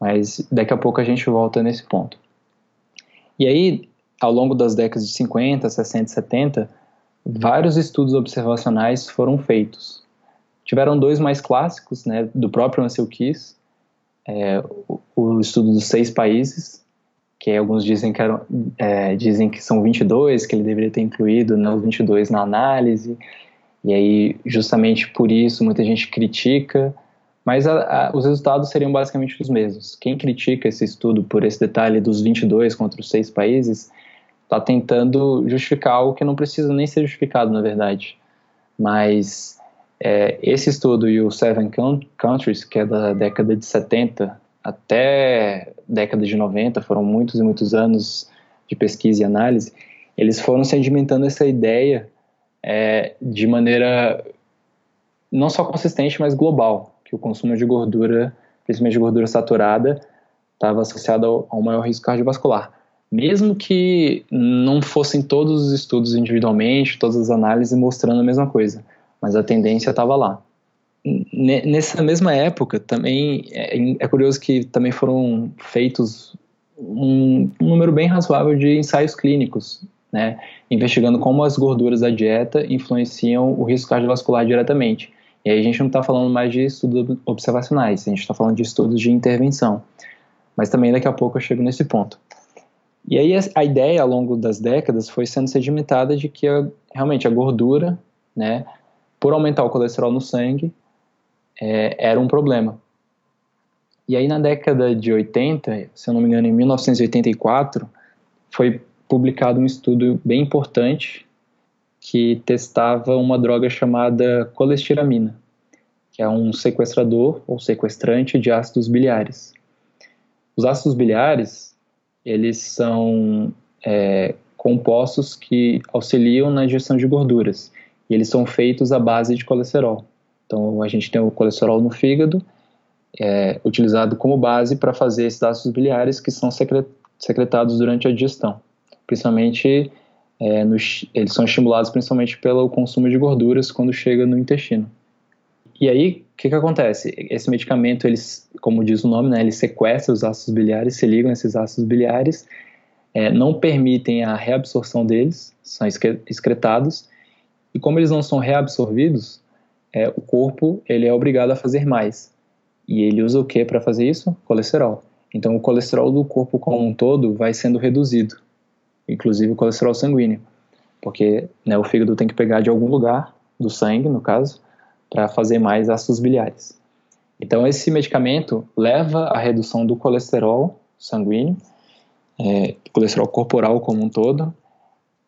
Mas daqui a pouco a gente volta nesse ponto. E aí, ao longo das décadas de 50, 60 70, vários estudos observacionais foram feitos. Tiveram dois mais clássicos, né, do próprio Ansel Keys, é, o, o, estudo dos seis países, que alguns dizem que, eram, é, dizem que são 22, que ele deveria ter incluído nos 22 na análise, e aí justamente por isso muita gente critica, mas a, a, os resultados seriam basicamente os mesmos. Quem critica esse estudo por esse detalhe dos 22 contra os seis países está tentando justificar algo que não precisa nem ser justificado, na verdade. Mas é, esse estudo e o Seven Countries, que é da década de 70 até década de 90, foram muitos e muitos anos de pesquisa e análise, eles foram sedimentando essa ideia é, de maneira não só consistente, mas global, que o consumo de gordura, principalmente de gordura saturada, estava associado ao, ao maior risco cardiovascular. Mesmo que não fossem todos os estudos individualmente, todas as análises mostrando a mesma coisa, mas a tendência estava lá. Nessa mesma época, também é, é curioso que também foram feitos um, um número bem razoável de ensaios clínicos, né, investigando como as gorduras da dieta influenciam o risco cardiovascular diretamente. E aí a gente não está falando mais de estudos observacionais, a gente está falando de estudos de intervenção. Mas também daqui a pouco eu chego nesse ponto. E aí a ideia ao longo das décadas foi sendo sedimentada de que a, realmente a gordura, né, por aumentar o colesterol no sangue, é, era um problema. E aí na década de 80, se eu não me engano, em 1984, foi publicado um estudo bem importante que testava uma droga chamada colestiramina, que é um sequestrador ou sequestrante de ácidos biliares. Os ácidos biliares, eles são é, compostos que auxiliam na digestão de gorduras e eles são feitos à base de colesterol. Então a gente tem o colesterol no fígado, é, utilizado como base para fazer esses ácidos biliares que são secretados durante a digestão, principalmente é, eles são estimulados principalmente pelo consumo de gorduras quando chega no intestino. E aí, o que, que acontece? Esse medicamento, eles, como diz o nome, né, ele sequestra os ácidos biliares, se ligam a esses ácidos biliares, é, não permitem a reabsorção deles, são excretados, e como eles não são reabsorvidos, é, o corpo ele é obrigado a fazer mais. E ele usa o que para fazer isso? Colesterol. Então, o colesterol do corpo como um todo vai sendo reduzido inclusive o colesterol sanguíneo, porque né, o fígado tem que pegar de algum lugar do sangue, no caso, para fazer mais ácidos biliares. Então, esse medicamento leva à redução do colesterol sanguíneo, é, colesterol corporal como um todo,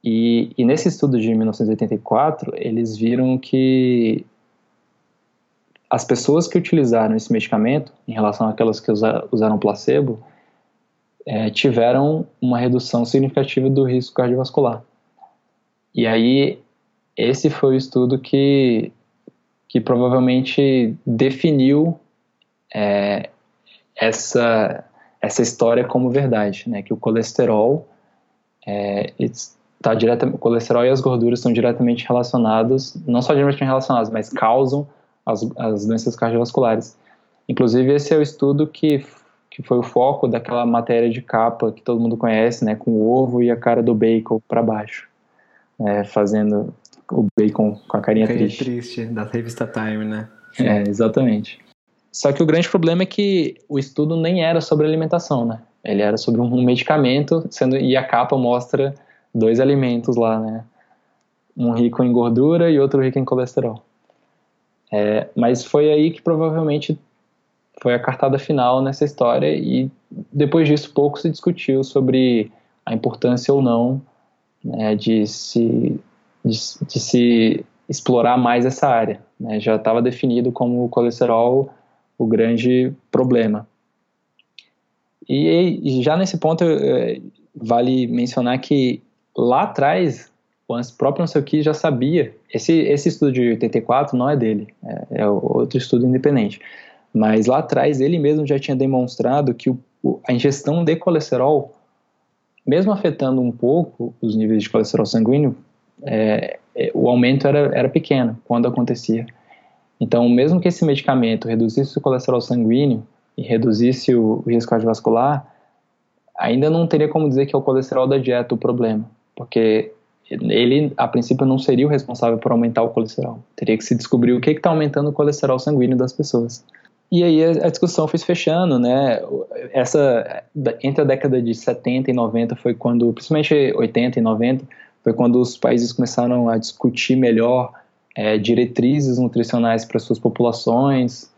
e, e, nesse estudo de 1984, eles viram que as pessoas que utilizaram esse medicamento, em relação àquelas que usa, usaram placebo, é, tiveram uma redução significativa do risco cardiovascular. E aí, esse foi o estudo que, que provavelmente definiu é, essa, essa história como verdade, né? que o colesterol é, está diretamente, o colesterol e as gorduras estão diretamente relacionados, não só diretamente relacionados, mas causam as, as doenças cardiovasculares. Inclusive, esse é o estudo que que foi o foco daquela matéria de capa que todo mundo conhece, né, com o ovo e a cara do bacon para baixo, né, fazendo o bacon com a carinha, carinha triste. triste da revista Time, né? É, exatamente. Só que o grande problema é que o estudo nem era sobre alimentação, né? Ele era sobre um medicamento, sendo e a capa mostra dois alimentos lá, né? Um rico em gordura e outro rico em colesterol. É, mas foi aí que provavelmente foi a cartada final nessa história e depois disso pouco se discutiu sobre a importância ou não né, de, se, de, de, se explorar mais essa área. Né? Já estava definido como o colesterol o grande problema. E, e já nesse ponto é, vale mencionar que lá atrás o próprio não sei o que já sabia. Esse, esse estudo de 84 não é dele, é, é outro estudo independente mas lá atrás ele mesmo já tinha demonstrado que o, a ingestão de colesterol, mesmo afetando um pouco os níveis de colesterol sanguíneo, é, é, o aumento era, era pequeno quando acontecia. Então, mesmo que esse medicamento reduzisse o colesterol sanguíneo e reduzisse o, o risco cardiovascular, ainda não teria como dizer que é o colesterol da dieta o problema, porque ele, a princípio, não seria o responsável por aumentar o colesterol. Teria que se descobrir o que está aumentando o colesterol sanguíneo das pessoas. E aí a discussão foi se fechando, né? Essa, entre a década de 70 e 90 foi quando, principalmente 80 e 90, foi quando os países começaram a discutir melhor é, diretrizes nutricionais para suas populações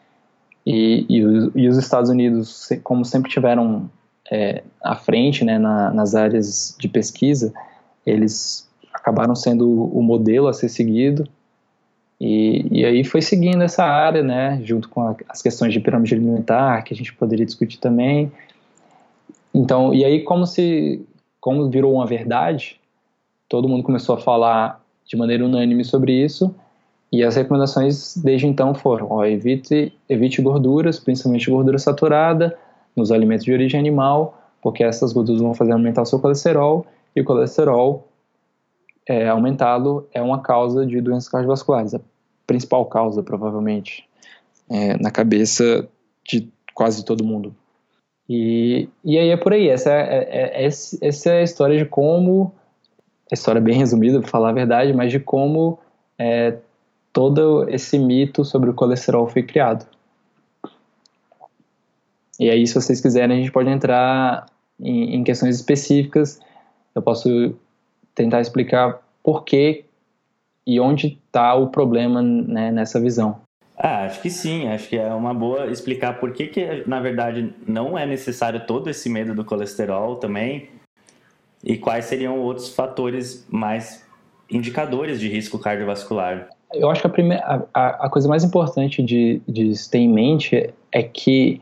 e, e, e, os Estados Unidos, como sempre tiveram é, à frente né, na, nas áreas de pesquisa, eles acabaram sendo o modelo a ser seguido e, e aí foi seguindo essa área, né, junto com a, as questões de pirâmide alimentar, que a gente poderia discutir também. Então, e aí como se como virou uma verdade, todo mundo começou a falar de maneira unânime sobre isso, e as recomendações desde então foram: ó, evite, evite gorduras, principalmente gordura saturada, nos alimentos de origem animal, porque essas gorduras vão fazer aumentar o seu colesterol, e o colesterol é, aumentado é uma causa de doenças cardiovasculares, a principal causa, provavelmente, é, na cabeça de quase todo mundo. E, e aí é por aí, essa é, é, é essa é a história de como, a história bem resumida, para falar a verdade, mas de como é, todo esse mito sobre o colesterol foi criado. E aí, se vocês quiserem, a gente pode entrar em, em questões específicas. Eu posso tentar explicar por que e onde está o problema né, nessa visão. Ah, acho que sim, acho que é uma boa explicar por que, que, na verdade, não é necessário todo esse medo do colesterol também e quais seriam outros fatores mais indicadores de risco cardiovascular. Eu acho que a, primeira, a, a coisa mais importante de, de ter em mente é que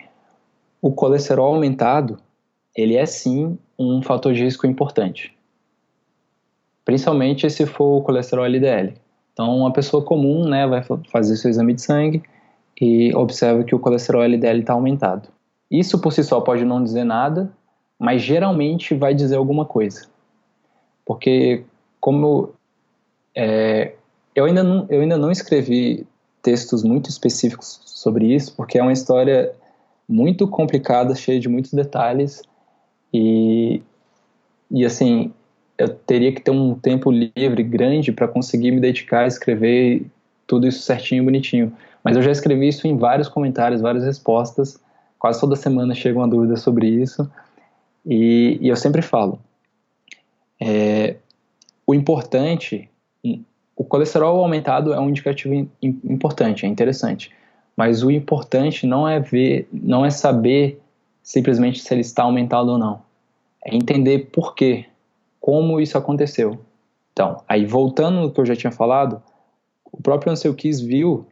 o colesterol aumentado, ele é sim um fator de risco importante. Principalmente se for o colesterol LDL. Então, uma pessoa comum né, vai fazer seu exame de sangue e observa que o colesterol LDL está aumentado. Isso por si só pode não dizer nada, mas geralmente vai dizer alguma coisa. Porque, como é, eu, ainda não, eu ainda não escrevi textos muito específicos sobre isso, porque é uma história muito complicada, cheia de muitos detalhes e e assim eu teria que ter um tempo livre grande para conseguir me dedicar a escrever tudo isso certinho, bonitinho. Mas eu já escrevi isso em vários comentários, várias respostas. Quase toda semana chega uma dúvida sobre isso e, e eu sempre falo é, o importante o colesterol aumentado é um indicativo importante, é interessante. Mas o importante não é ver, não é saber simplesmente se ele está aumentado ou não. É entender por quê, como isso aconteceu. Então, aí voltando no que eu já tinha falado, o próprio Ansel Keys viu,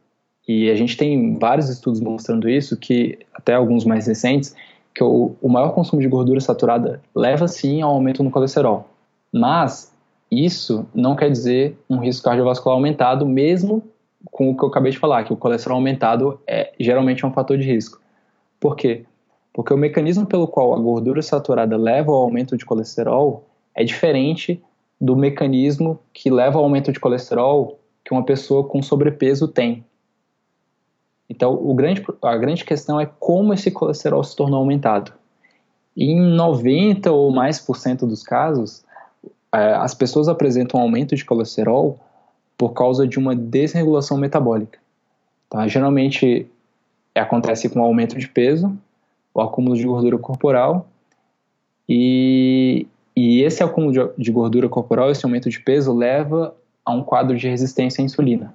e a gente tem vários estudos mostrando isso, que até alguns mais recentes, que o, o maior consumo de gordura saturada leva sim ao aumento no colesterol. Mas isso não quer dizer um risco cardiovascular aumentado, mesmo com o que eu acabei de falar, que o colesterol aumentado é geralmente é um fator de risco. Por quê? Porque o mecanismo pelo qual a gordura saturada leva ao aumento de colesterol é diferente do mecanismo que leva ao aumento de colesterol que uma pessoa com sobrepeso tem. Então, grande, a grande questão é como esse colesterol se tornou aumentado. Em 90 ou mais por cento dos casos, é, as pessoas apresentam aumento de colesterol por causa de uma desregulação metabólica. Tá? Geralmente acontece com aumento de peso, o acúmulo de gordura corporal. E, e esse acúmulo de, de gordura corporal, esse aumento de peso leva a um quadro de resistência à insulina,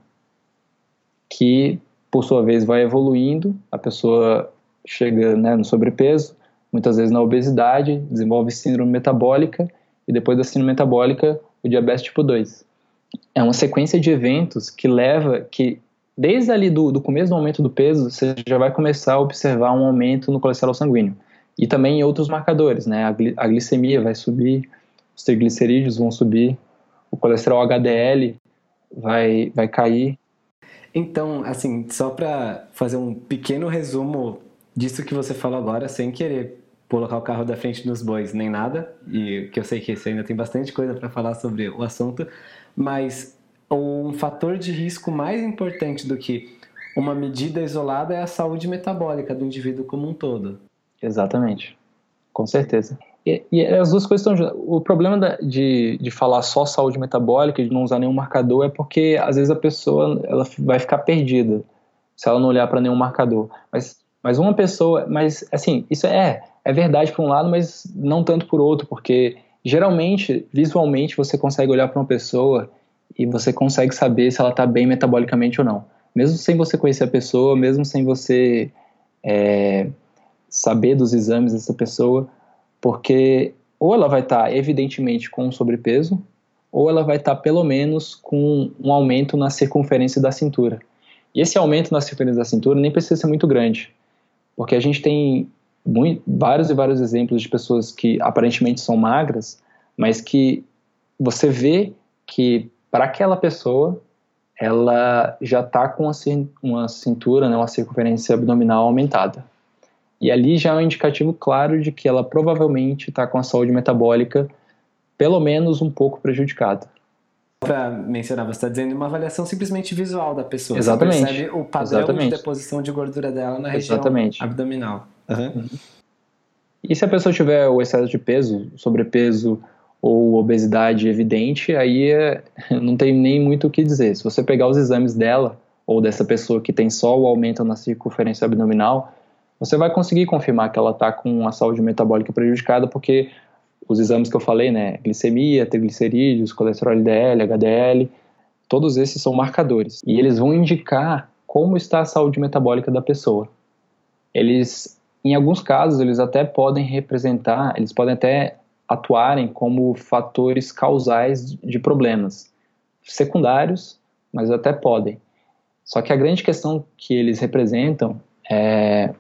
que por sua vez vai evoluindo, a pessoa chega né, no sobrepeso, muitas vezes na obesidade, desenvolve síndrome metabólica e depois da síndrome metabólica, o diabetes tipo 2 é uma sequência de eventos que leva que desde ali do, do começo do aumento do peso você já vai começar a observar um aumento no colesterol sanguíneo e também em outros marcadores, né? A, gli, a glicemia vai subir, os triglicerídeos vão subir, o colesterol HDL vai vai cair. Então, assim, só para fazer um pequeno resumo disso que você falou agora, sem querer colocar o carro da frente nos bois nem nada, e que eu sei que você ainda tem bastante coisa para falar sobre o assunto, mas um fator de risco mais importante do que uma medida isolada é a saúde metabólica do indivíduo como um todo. Exatamente, com certeza. E, e as duas coisas estão. O problema da, de, de falar só saúde metabólica, de não usar nenhum marcador, é porque às vezes a pessoa ela vai ficar perdida se ela não olhar para nenhum marcador. Mas, mas uma pessoa. Mas assim, isso é, é verdade por um lado, mas não tanto por outro, porque geralmente, visualmente, você consegue olhar para uma pessoa e você consegue saber se ela está bem metabolicamente ou não. Mesmo sem você conhecer a pessoa, mesmo sem você é, saber dos exames dessa pessoa, porque ou ela vai estar tá, evidentemente com sobrepeso, ou ela vai estar tá, pelo menos com um aumento na circunferência da cintura. E esse aumento na circunferência da cintura nem precisa ser muito grande, porque a gente tem muito, vários e vários exemplos de pessoas que aparentemente são magras, mas que você vê que para aquela pessoa ela já está com uma cintura, né, uma circunferência abdominal aumentada. E ali já é um indicativo claro de que ela provavelmente está com a saúde metabólica pelo menos um pouco prejudicada. Para mencionar, você está dizendo uma avaliação simplesmente visual da pessoa. Exatamente. Você percebe o padrão Exatamente. de deposição de gordura dela na região Exatamente. abdominal. Uhum. E se a pessoa tiver o excesso de peso, sobrepeso ou obesidade evidente, aí é, não tem nem muito o que dizer. Se você pegar os exames dela ou dessa pessoa que tem só o aumento na circunferência abdominal, você vai conseguir confirmar que ela está com a saúde metabólica prejudicada, porque os exames que eu falei, né, glicemia, triglicerídeos, colesterol LDL, HDL, todos esses são marcadores e eles vão indicar como está a saúde metabólica da pessoa. Eles, em alguns casos, eles até podem representar, eles podem até atuarem como fatores causais de problemas secundários, mas até podem. Só que a grande questão que eles representam é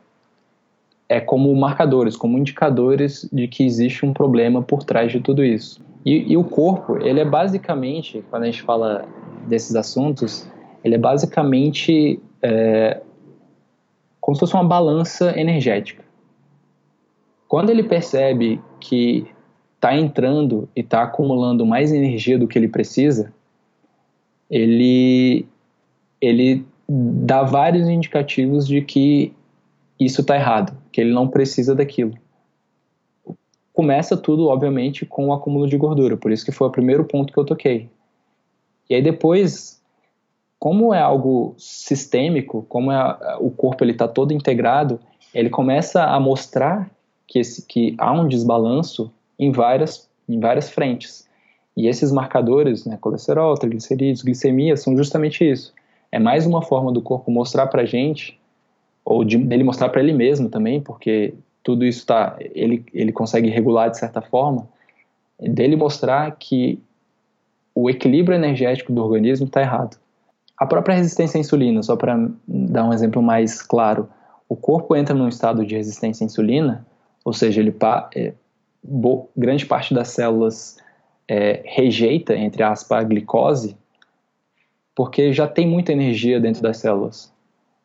é como marcadores, como indicadores de que existe um problema por trás de tudo isso. E, e, o corpo, ele é basicamente, quando a gente fala desses assuntos, ele é basicamente é, como se fosse uma balança energética. Quando ele percebe que está entrando e está acumulando mais energia do que ele precisa, ele, ele dá vários indicativos de que isso está errado, que ele não precisa daquilo. Começa tudo, obviamente, com o acúmulo de gordura, por isso que foi o primeiro ponto que eu toquei. E aí depois, como é algo sistêmico, como é, o corpo ele está todo integrado, ele começa a mostrar que, esse, que há um desbalanço em várias, em várias frentes. E esses marcadores, né, colesterol, triglicerídeos, glicemia, são justamente isso. É mais uma forma do corpo mostrar para gente ou de, dele mostrar para ele mesmo também, porque tudo isso tá, ele, ele consegue regular de certa forma, dele mostrar que o equilíbrio energético do organismo está errado. A própria resistência à insulina, só para dar um exemplo mais claro, o corpo entra num estado de resistência à insulina, ou seja, ele é, grande parte das células é, rejeita, entre aspas, a glicose, porque já tem muita energia dentro das células.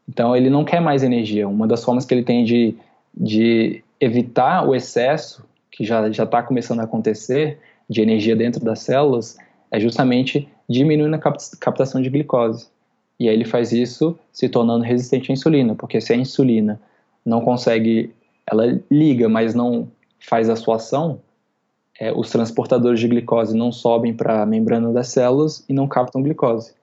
Então ele não quer mais energia. Uma das formas que ele tem de, de evitar o excesso, que já está começando a acontecer, de energia dentro das células, é justamente diminuindo a captação de glicose. E aí ele faz isso se tornando resistente à insulina, porque se a insulina não consegue, ela liga, mas não faz a sua ação, é, os transportadores de glicose não sobem para a membrana das células e não captam glicose.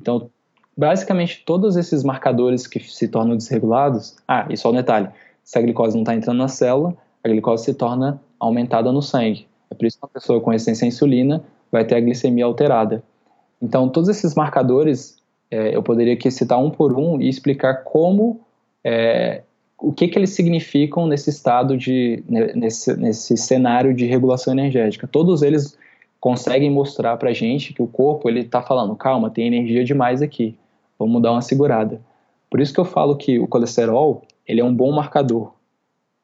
Então, basicamente todos esses marcadores que se tornam desregulados. Ah, e só um detalhe: se a glicose não está entrando na célula, a glicose se torna aumentada no sangue. É por isso que uma pessoa com resistência à insulina vai ter a glicemia alterada. Então, todos esses marcadores é, eu poderia aqui citar um por um e explicar como é, o que, que eles significam nesse estado de nesse, nesse cenário de regulação energética. Todos eles conseguem mostrar para gente que o corpo ele está falando calma, tem energia demais aqui vamos dar uma segurada. Por isso que eu falo que o colesterol ele é um bom marcador.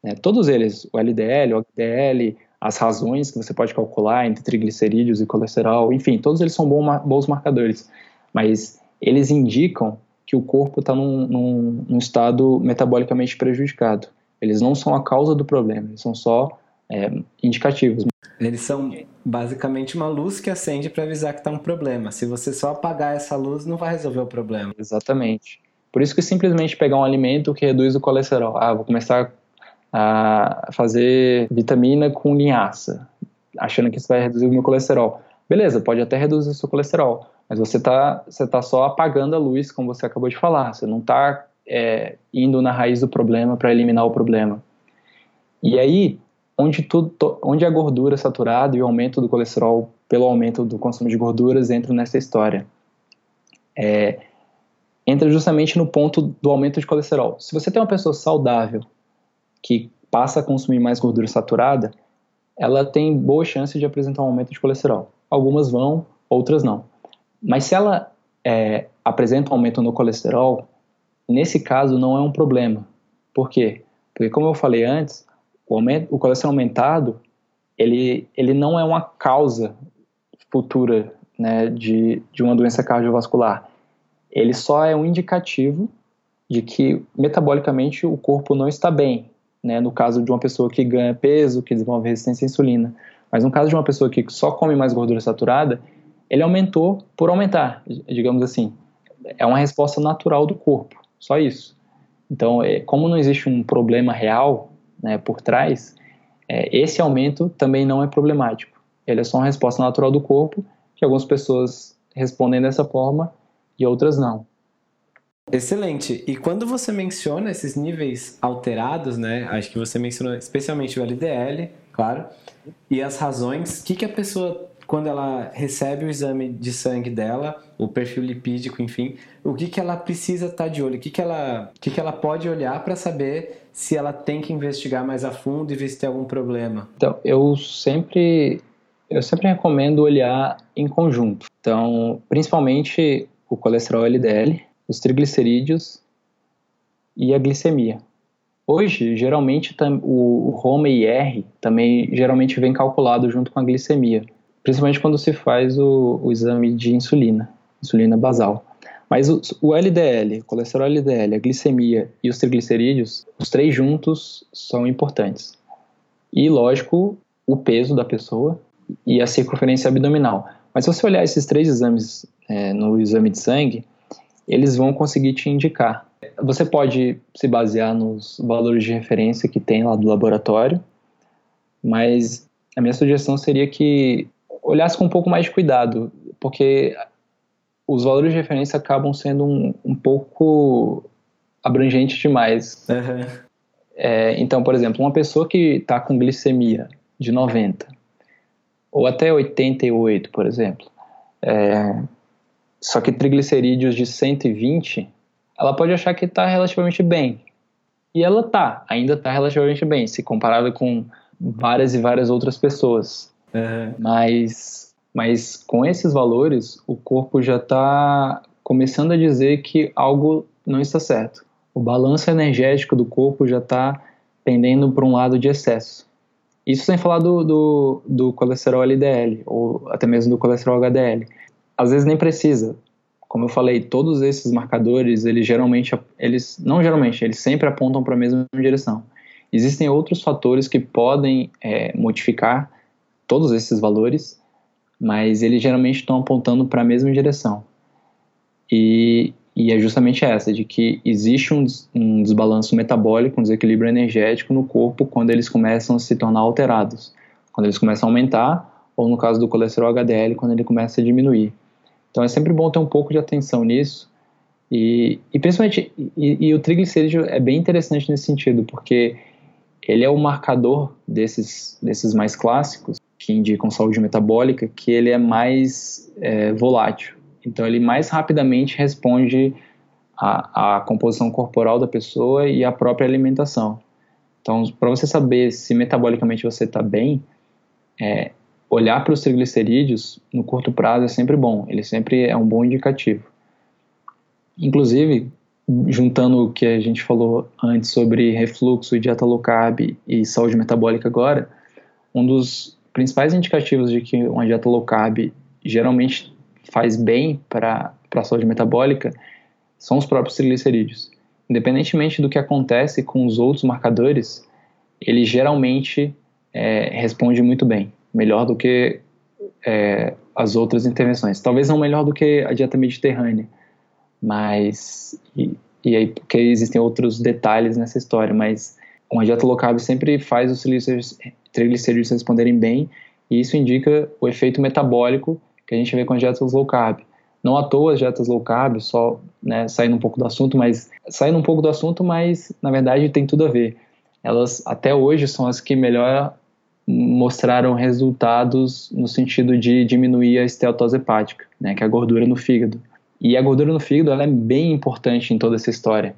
Né? Todos eles, o LDL, o HDL, as razões que você pode calcular entre triglicerídeos e colesterol, enfim, todos eles são bons marcadores, mas eles indicam que o corpo está num, num, num, estado metabolicamente prejudicado. Eles não são a causa do problema, eles são só é, indicativos. Eles são basicamente uma luz que acende para avisar que está um problema. Se você só apagar essa luz, não vai resolver o problema. Exatamente. Por isso que simplesmente pegar um alimento que reduz o colesterol. Ah, vou começar a fazer vitamina com linhaça, achando que isso vai reduzir o meu colesterol. Beleza, pode até reduzir o seu colesterol, mas você está você tá só apagando a luz, como você acabou de falar. Você não está é, indo na raiz do problema para eliminar o problema. E aí, onde, tudo, onde a gordura saturada e o aumento do colesterol pelo aumento do consumo de gorduras entram nessa história. É, entra justamente no ponto do aumento de colesterol. Se você tem uma pessoa saudável que passa a consumir mais gordura saturada, ela tem boa chance de apresentar um aumento de colesterol. Algumas vão, outras não. Mas se ela é, apresenta um aumento no colesterol, nesse caso não é um problema. Por quê? Porque, como eu falei antes, o, aumento, o colesterol aumentado ele, ele não é uma causa futura né, de, de uma doença cardiovascular. Ele só é um indicativo de que metabolicamente o corpo não está bem, né, no caso de uma pessoa que ganha peso, que desenvolve resistência à insulina. Mas no caso de uma pessoa que só come mais gordura saturada, ele aumentou por aumentar, digamos assim. É uma resposta natural do corpo, só isso. Então, é, como não existe um problema real né, por trás, é, esse aumento também não é problemático. Ele é só uma resposta natural do corpo, que algumas pessoas respondem dessa forma e outras não. Excelente. E quando você menciona esses níveis alterados, né? Acho que você mencionou especialmente o LDL, claro, e as razões, o que, que a pessoa, quando ela recebe o exame de sangue dela, o perfil lipídico, enfim, o que, que ela precisa estar tá de olho? O que, que, ela, o que, que ela pode olhar para saber se ela tem que investigar mais a fundo e ver se tem algum problema? Então, eu sempre eu sempre recomendo olhar em conjunto. Então, principalmente o colesterol LDL, os triglicerídeos e a glicemia. Hoje, geralmente, o, HOMA-IR também geralmente vem calculado junto com a glicemia, principalmente quando se faz o, o exame de insulina, insulina basal. Mas o, o LDL, colesterol LDL, a glicemia e os triglicerídeos, os três juntos são importantes. E, lógico, o peso da pessoa e a circunferência abdominal. Mas se você olhar esses três exames é, no exame de sangue, eles vão conseguir te indicar. Você pode se basear nos valores de referência que tem lá do laboratório, mas a minha sugestão seria que olhasse com um pouco mais de cuidado, porque os valores de referência acabam sendo um, um pouco abrangentes demais. Uhum. É, então, por exemplo, uma pessoa que está com glicemia de 90 ou até 88, por exemplo, é, só que triglicerídeos de 120, ela pode achar que está relativamente bem. E ela tá, ainda está relativamente bem, se comparada com várias e várias outras pessoas. Uhum. Mas, mas com esses valores, o corpo já está começando a dizer que algo não está certo. O balanço energético do corpo já está pendendo para um lado de excesso. Isso sem falar do, do, do colesterol LDL, ou até mesmo do colesterol HDL às vezes nem precisa. Como eu falei, todos esses marcadores, eles geralmente, eles não geralmente, eles sempre apontam para a mesma direção. Existem outros fatores que podem é, modificar todos esses valores, mas eles geralmente estão apontando para a mesma direção. E, e, é justamente essa, de que existe um, um desbalanço metabólico, um desequilíbrio energético no corpo quando eles começam a se tornar alterados, quando eles começam a aumentar, ou no caso do colesterol HDL, quando ele começa a diminuir. Então é sempre bom ter um pouco de atenção nisso. E, e principalmente, e, e o triglicerídeo é bem interessante nesse sentido, porque ele é o marcador desses, desses mais clássicos, que indicam saúde metabólica, que ele é mais é, volátil. Então ele mais rapidamente responde à, à composição corporal da pessoa e à própria alimentação. Então, para você saber se metabolicamente você está bem, é, olhar para os triglicerídeos no curto prazo é sempre bom, ele sempre é um bom indicativo. Inclusive, juntando o que a gente falou antes sobre refluxo, dieta low carb e saúde metabólica agora, um dos principais indicativos de que uma dieta low carb geralmente faz bem para a saúde metabólica são os próprios triglicerídeos. Independentemente do que acontece com os outros marcadores, ele geralmente é, responde muito bem melhor do que é, as outras intervenções. Talvez não melhor do que a dieta mediterrânea, mas e, e aí porque existem outros detalhes nessa história, mas uma dieta low carb sempre faz os triglicerídeos responderem bem e isso indica o efeito metabólico que a gente vê com as dietas low carb. Não à toa as dietas low carb, só né, saindo um pouco do assunto, mas saindo um pouco do assunto, mas na verdade tem tudo a ver. Elas até hoje são as que melhor mostraram resultados no sentido de diminuir a esteatose hepática, né, que é a gordura no fígado. E a gordura no fígado ela é bem importante em toda essa história.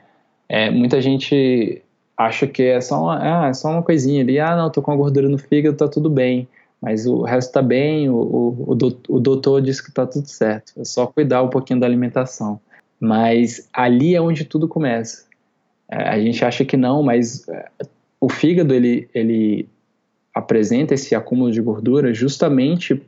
É, muita gente acha que é só, uma, ah, é só uma coisinha ali, ah, não, tô com a gordura no fígado, tá tudo bem, mas o resto tá bem, o, o, o doutor disse que tá tudo certo, é só cuidar um pouquinho da alimentação. Mas ali é onde tudo começa. É, a gente acha que não, mas é, o fígado, ele, ele apresenta esse acúmulo de gordura justamente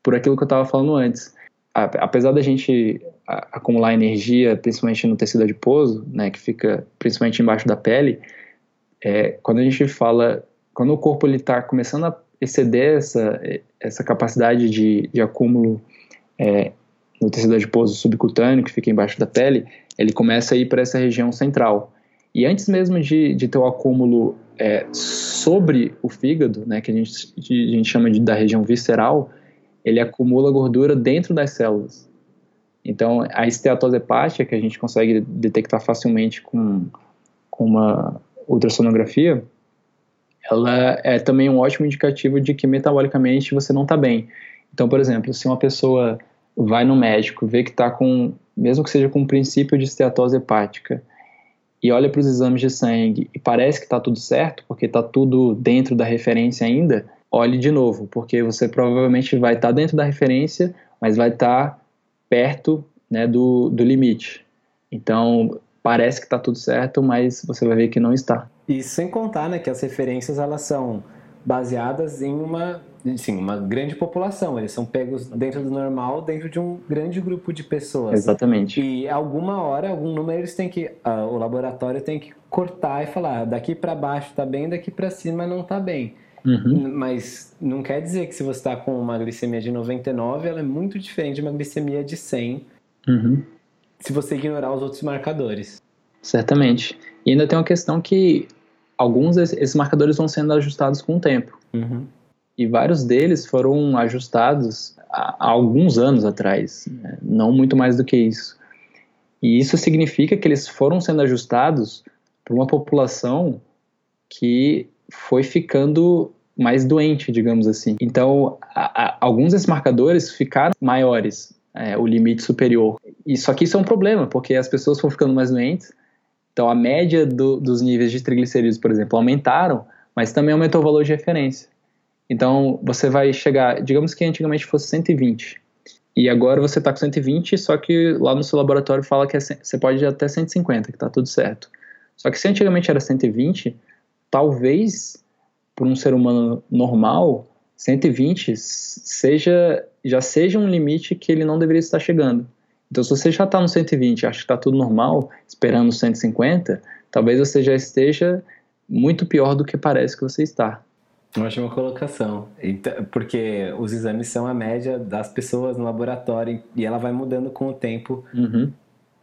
por aquilo que eu estava falando antes. Apesar da gente acumular energia, principalmente no tecido adiposo, né, que fica principalmente embaixo da pele, é, quando a gente fala, quando o corpo está começando a exceder essa, essa capacidade de, de acúmulo é, no tecido adiposo subcutâneo, que fica embaixo da pele, ele começa a ir para essa região central. E antes mesmo de, de ter o acúmulo é, sobre o fígado, né, que a gente, a gente chama de, da região visceral, ele acumula gordura dentro das células. Então, a esteatose hepática, que a gente consegue detectar facilmente com, com uma ultrassonografia, ela é também um ótimo indicativo de que metabolicamente você não está bem. Então, por exemplo, se uma pessoa vai no médico, vê que está com, mesmo que seja com um princípio de esteatose hepática, e olha para os exames de sangue e parece que está tudo certo, porque está tudo dentro da referência ainda, olhe de novo, porque você provavelmente vai estar tá dentro da referência, mas vai estar tá perto né, do, do limite. Então, parece que está tudo certo, mas você vai ver que não está. E sem contar né, que as referências elas são baseadas em uma, sim, uma grande população. Eles são pegos dentro do normal, dentro de um grande grupo de pessoas. Exatamente. E alguma hora, algum número eles têm que, uh, o laboratório tem que cortar e falar, daqui para baixo está bem, daqui para cima não está bem. Uhum. Mas não quer dizer que se você está com uma glicemia de 99, ela é muito diferente de uma glicemia de 100. Uhum. Se você ignorar os outros marcadores. Certamente. E ainda tem uma questão que alguns desses marcadores vão sendo ajustados com o tempo. Uhum. E vários deles foram ajustados há, há alguns anos atrás, né? não muito mais do que isso. E isso significa que eles foram sendo ajustados para uma população que foi ficando mais doente, digamos assim. Então, a, a, alguns desses marcadores ficaram maiores, é, o limite superior. Só que isso é um problema, porque as pessoas foram ficando mais doentes, então, a média do, dos níveis de triglicerídeos, por exemplo, aumentaram, mas também aumentou o valor de referência. Então, você vai chegar, digamos que antigamente fosse 120, e agora você está com 120, só que lá no seu laboratório fala que é, você pode ir até 150, que está tudo certo. Só que se antigamente era 120, talvez para um ser humano normal, 120 seja, já seja um limite que ele não deveria estar chegando. Então, se você já está no 120 acha que está tudo normal, esperando 150, talvez você já esteja muito pior do que parece que você está. Ótima colocação. Então, porque os exames são a média das pessoas no laboratório e ela vai mudando com o tempo. Uhum.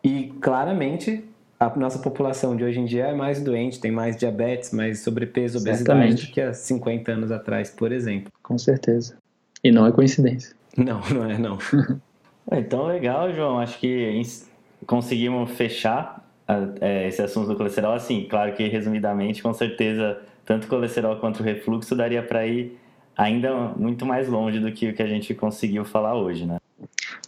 E claramente a nossa população de hoje em dia é mais doente, tem mais diabetes, mais sobrepeso, obesidade do que há 50 anos atrás, por exemplo. Com certeza. E não é coincidência. Não, não é não. Então, legal, João. Acho que conseguimos fechar é, esse assunto do colesterol. Assim, claro que resumidamente, com certeza, tanto o colesterol quanto o refluxo daria para ir ainda muito mais longe do que o que a gente conseguiu falar hoje, né?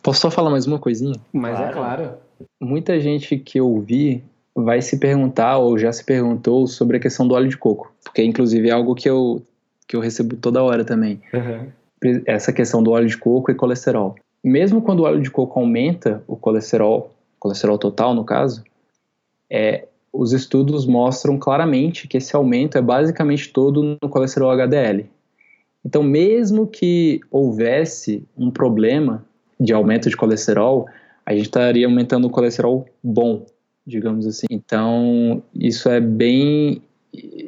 Posso só falar mais uma coisinha? Mas é claro. é claro. Muita gente que eu vi vai se perguntar ou já se perguntou sobre a questão do óleo de coco, porque inclusive é algo que eu que eu recebo toda hora também. Uhum. Essa questão do óleo de coco e colesterol mesmo quando o óleo de coco aumenta o colesterol, colesterol total no caso, é, os estudos mostram claramente que esse aumento é basicamente todo no colesterol HDL. Então, mesmo que houvesse um problema de aumento de colesterol, a gente estaria aumentando o colesterol bom, digamos assim. Então, isso é bem,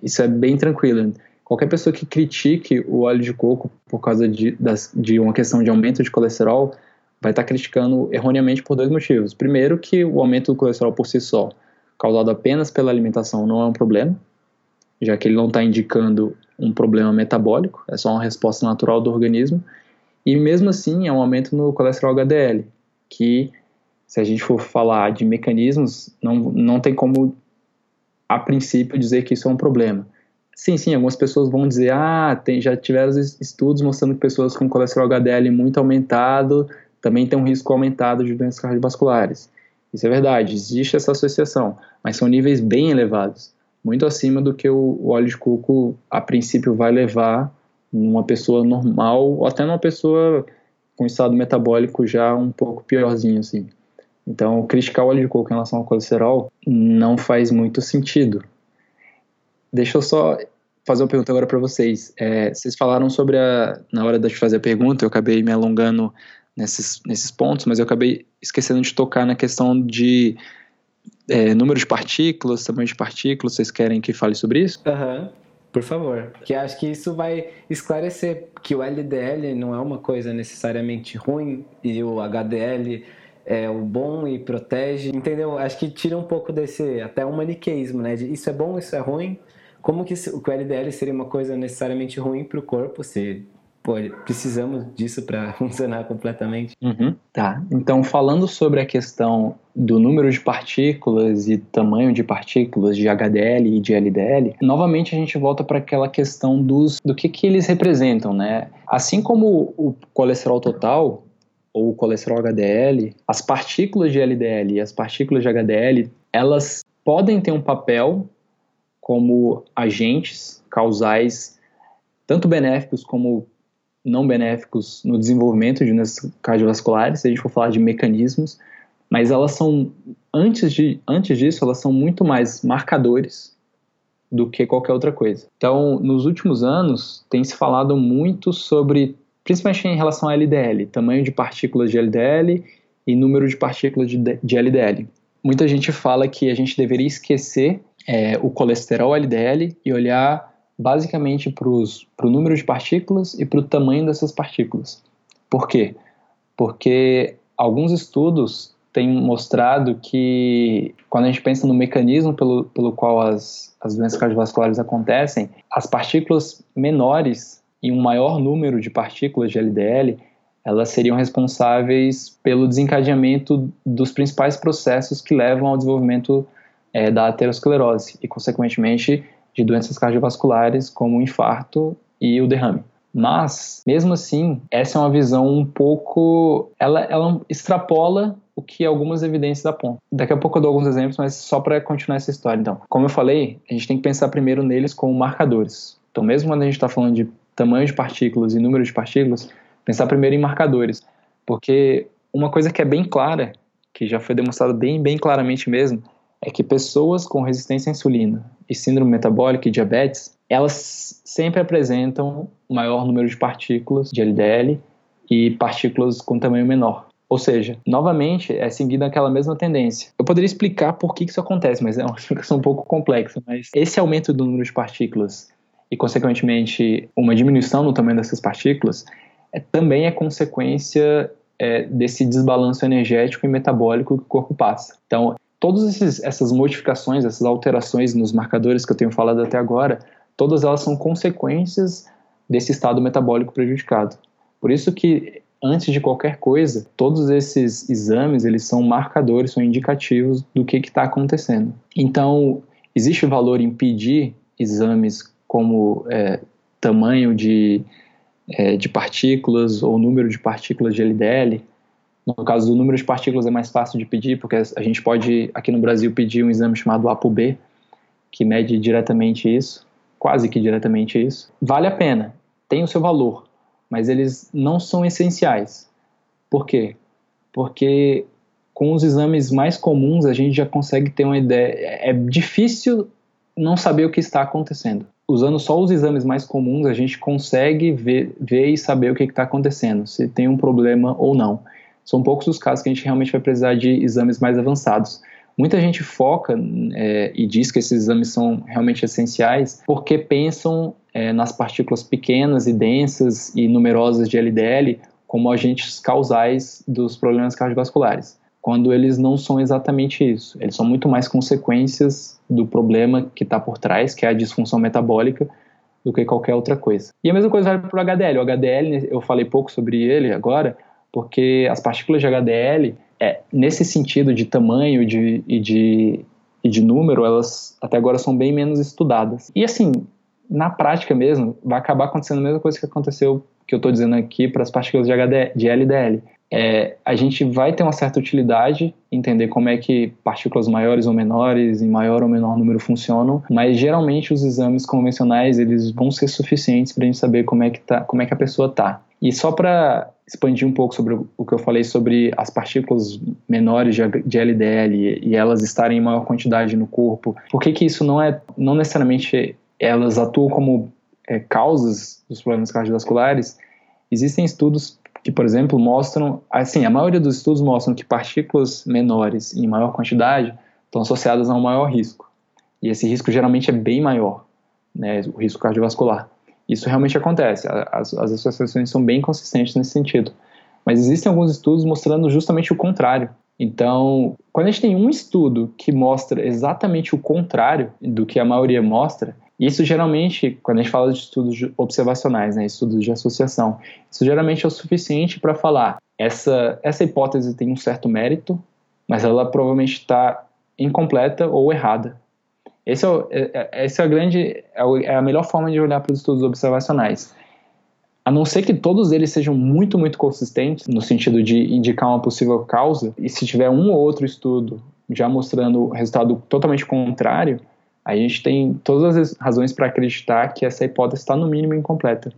isso é bem tranquilo. Qualquer pessoa que critique o óleo de coco por causa de, das, de uma questão de aumento de colesterol vai estar criticando erroneamente por dois motivos. Primeiro, que o aumento do colesterol por si só, causado apenas pela alimentação, não é um problema, já que ele não está indicando um problema metabólico, é só uma resposta natural do organismo. E mesmo assim, é um aumento no colesterol HDL, que, se a gente for falar de mecanismos, não, não tem como, a princípio, dizer que isso é um problema. Sim, sim, algumas pessoas vão dizer, ah, tem, já tiveram estudos mostrando que pessoas com colesterol HDL muito aumentado também tem um risco aumentado de doenças cardiovasculares. Isso é verdade, existe essa associação, mas são níveis bem elevados, muito acima do que o, óleo de coco a princípio vai levar uma pessoa normal ou até numa pessoa com estado metabólico já um pouco piorzinho assim. Então, criticar o óleo de coco em relação ao colesterol não faz muito sentido. Deixa eu só fazer uma pergunta agora para vocês. É, vocês falaram sobre a. Na hora de fazer a pergunta, eu acabei me alongando nesses, nesses pontos, mas eu acabei esquecendo de tocar na questão de é, número de partículas, tamanho de partículas. Vocês querem que fale sobre isso? Aham. Uhum. Por favor, que acho que isso vai esclarecer que o LDL não é uma coisa necessariamente ruim e o HDL é o bom e protege, entendeu? Acho que tira um pouco desse até um maniqueísmo, né? De isso é bom, isso é ruim. Como que o LDL seria uma coisa necessariamente ruim para o corpo? Se pô, precisamos disso para funcionar completamente. Uhum, tá. Então, falando sobre a questão do número de partículas e tamanho de partículas de HDL e de LDL, novamente a gente volta para aquela questão dos do que, que eles representam, né? Assim como o colesterol total ou colesterol HDL, as partículas de LDL e as partículas de HDL, elas podem ter um papel como agentes causais tanto benéficos como não benéficos no desenvolvimento de doenças cardiovasculares, se a gente for falar de mecanismos, mas elas são, antes, de, antes disso, elas são muito mais marcadores do que qualquer outra coisa. Então, nos últimos anos, tem se falado muito sobre, principalmente em relação a LDL, tamanho de partículas de LDL e número de partículas de, de LDL. Muita gente fala que a gente deveria esquecer é, o colesterol LDL e olhar basicamente para o número de partículas e para o tamanho dessas partículas. Por quê? Porque alguns estudos têm mostrado que quando a gente pensa no mecanismo pelo, pelo qual as, as doenças cardiovasculares acontecem, as partículas menores e um maior número de partículas de LDL, elas seriam responsáveis pelo desencadeamento dos principais processos que levam ao desenvolvimento é, da aterosclerose e, consequentemente, de doenças cardiovasculares como o infarto e o derrame. Mas, mesmo assim, essa é uma visão um pouco. Ela, ela extrapola o que algumas evidências apontam. Daqui a pouco eu dou alguns exemplos, mas só para continuar essa história. Então, como eu falei, a gente tem que pensar primeiro neles como marcadores. Então, mesmo quando a gente está falando de tamanho de partículas e número de partículas, pensar primeiro em marcadores. Porque uma coisa que é bem clara, que já foi demonstrada bem, bem claramente mesmo, é que pessoas com resistência à insulina e síndrome metabólica e diabetes, elas sempre apresentam maior número de partículas de LDL e partículas com tamanho menor. Ou seja, novamente, é seguida aquela mesma tendência. Eu poderia explicar por que isso acontece, mas é uma explicação um pouco complexa. Mas esse aumento do número de partículas e, consequentemente, uma diminuição no tamanho dessas partículas é, também é consequência é, desse desbalanço energético e metabólico que o corpo passa. Então, todas essas modificações, essas alterações nos marcadores que eu tenho falado até agora, todas elas são consequências desse estado metabólico prejudicado. Por isso que antes de qualquer coisa, todos esses exames eles são marcadores, são indicativos do que está acontecendo. Então existe valor em pedir exames como é, tamanho de, é, de partículas ou número de partículas de LDL no caso do número de partículas é mais fácil de pedir, porque a gente pode, aqui no Brasil, pedir um exame chamado ApoB, que mede diretamente isso, quase que diretamente isso. Vale a pena, tem o seu valor, mas eles não são essenciais. Por quê? Porque com os exames mais comuns a gente já consegue ter uma ideia. É difícil não saber o que está acontecendo. Usando só os exames mais comuns, a gente consegue ver, ver e saber o que está acontecendo, se tem um problema ou não são poucos os casos que a gente realmente vai precisar de exames mais avançados. Muita gente foca é, e diz que esses exames são realmente essenciais porque pensam é, nas partículas pequenas e densas e numerosas de LDL como agentes causais dos problemas cardiovasculares, quando eles não são exatamente isso. Eles são muito mais consequências do problema que está por trás, que é a disfunção metabólica, do que qualquer outra coisa. E a mesma coisa vale para o HDL. O HDL, eu falei pouco sobre ele agora, porque as partículas de HDL, é, nesse sentido de tamanho de, e, de, e de número, elas até agora são bem menos estudadas. E assim, na prática mesmo, vai acabar acontecendo a mesma coisa que aconteceu, que eu estou dizendo aqui, para as partículas de, HD, de LDL. É, a gente vai ter uma certa utilidade entender como é que partículas maiores ou menores, em maior ou menor número funcionam, mas geralmente os exames convencionais eles vão ser suficientes para a gente saber como é que tá, como é que a pessoa está. E só para expandir um pouco sobre o que eu falei sobre as partículas menores de LDL e elas estarem em maior quantidade no corpo. Por que, que isso não é não necessariamente elas atuam como é, causas dos problemas cardiovasculares, existem estudos que, por exemplo, mostram, assim, a maioria dos estudos mostram que partículas menores em maior quantidade estão associadas a um maior risco. E esse risco geralmente é bem maior, né, o risco cardiovascular. Isso realmente acontece, as, as associações são bem consistentes nesse sentido. Mas existem alguns estudos mostrando justamente o contrário. Então, quando a gente tem um estudo que mostra exatamente o contrário do que a maioria mostra, isso geralmente, quando a gente fala de estudos observacionais, né, estudos de associação, isso geralmente é o suficiente para falar essa, essa hipótese tem um certo mérito, mas ela provavelmente está incompleta ou errada. Esse é, o, é, é esse é a grande, é, é a melhor forma de olhar para os estudos observacionais. A não ser que todos eles sejam muito, muito consistentes, no sentido de indicar uma possível causa, e se tiver um ou outro estudo já mostrando resultado totalmente contrário, a gente tem todas as razões para acreditar que essa hipótese está no mínimo incompleta.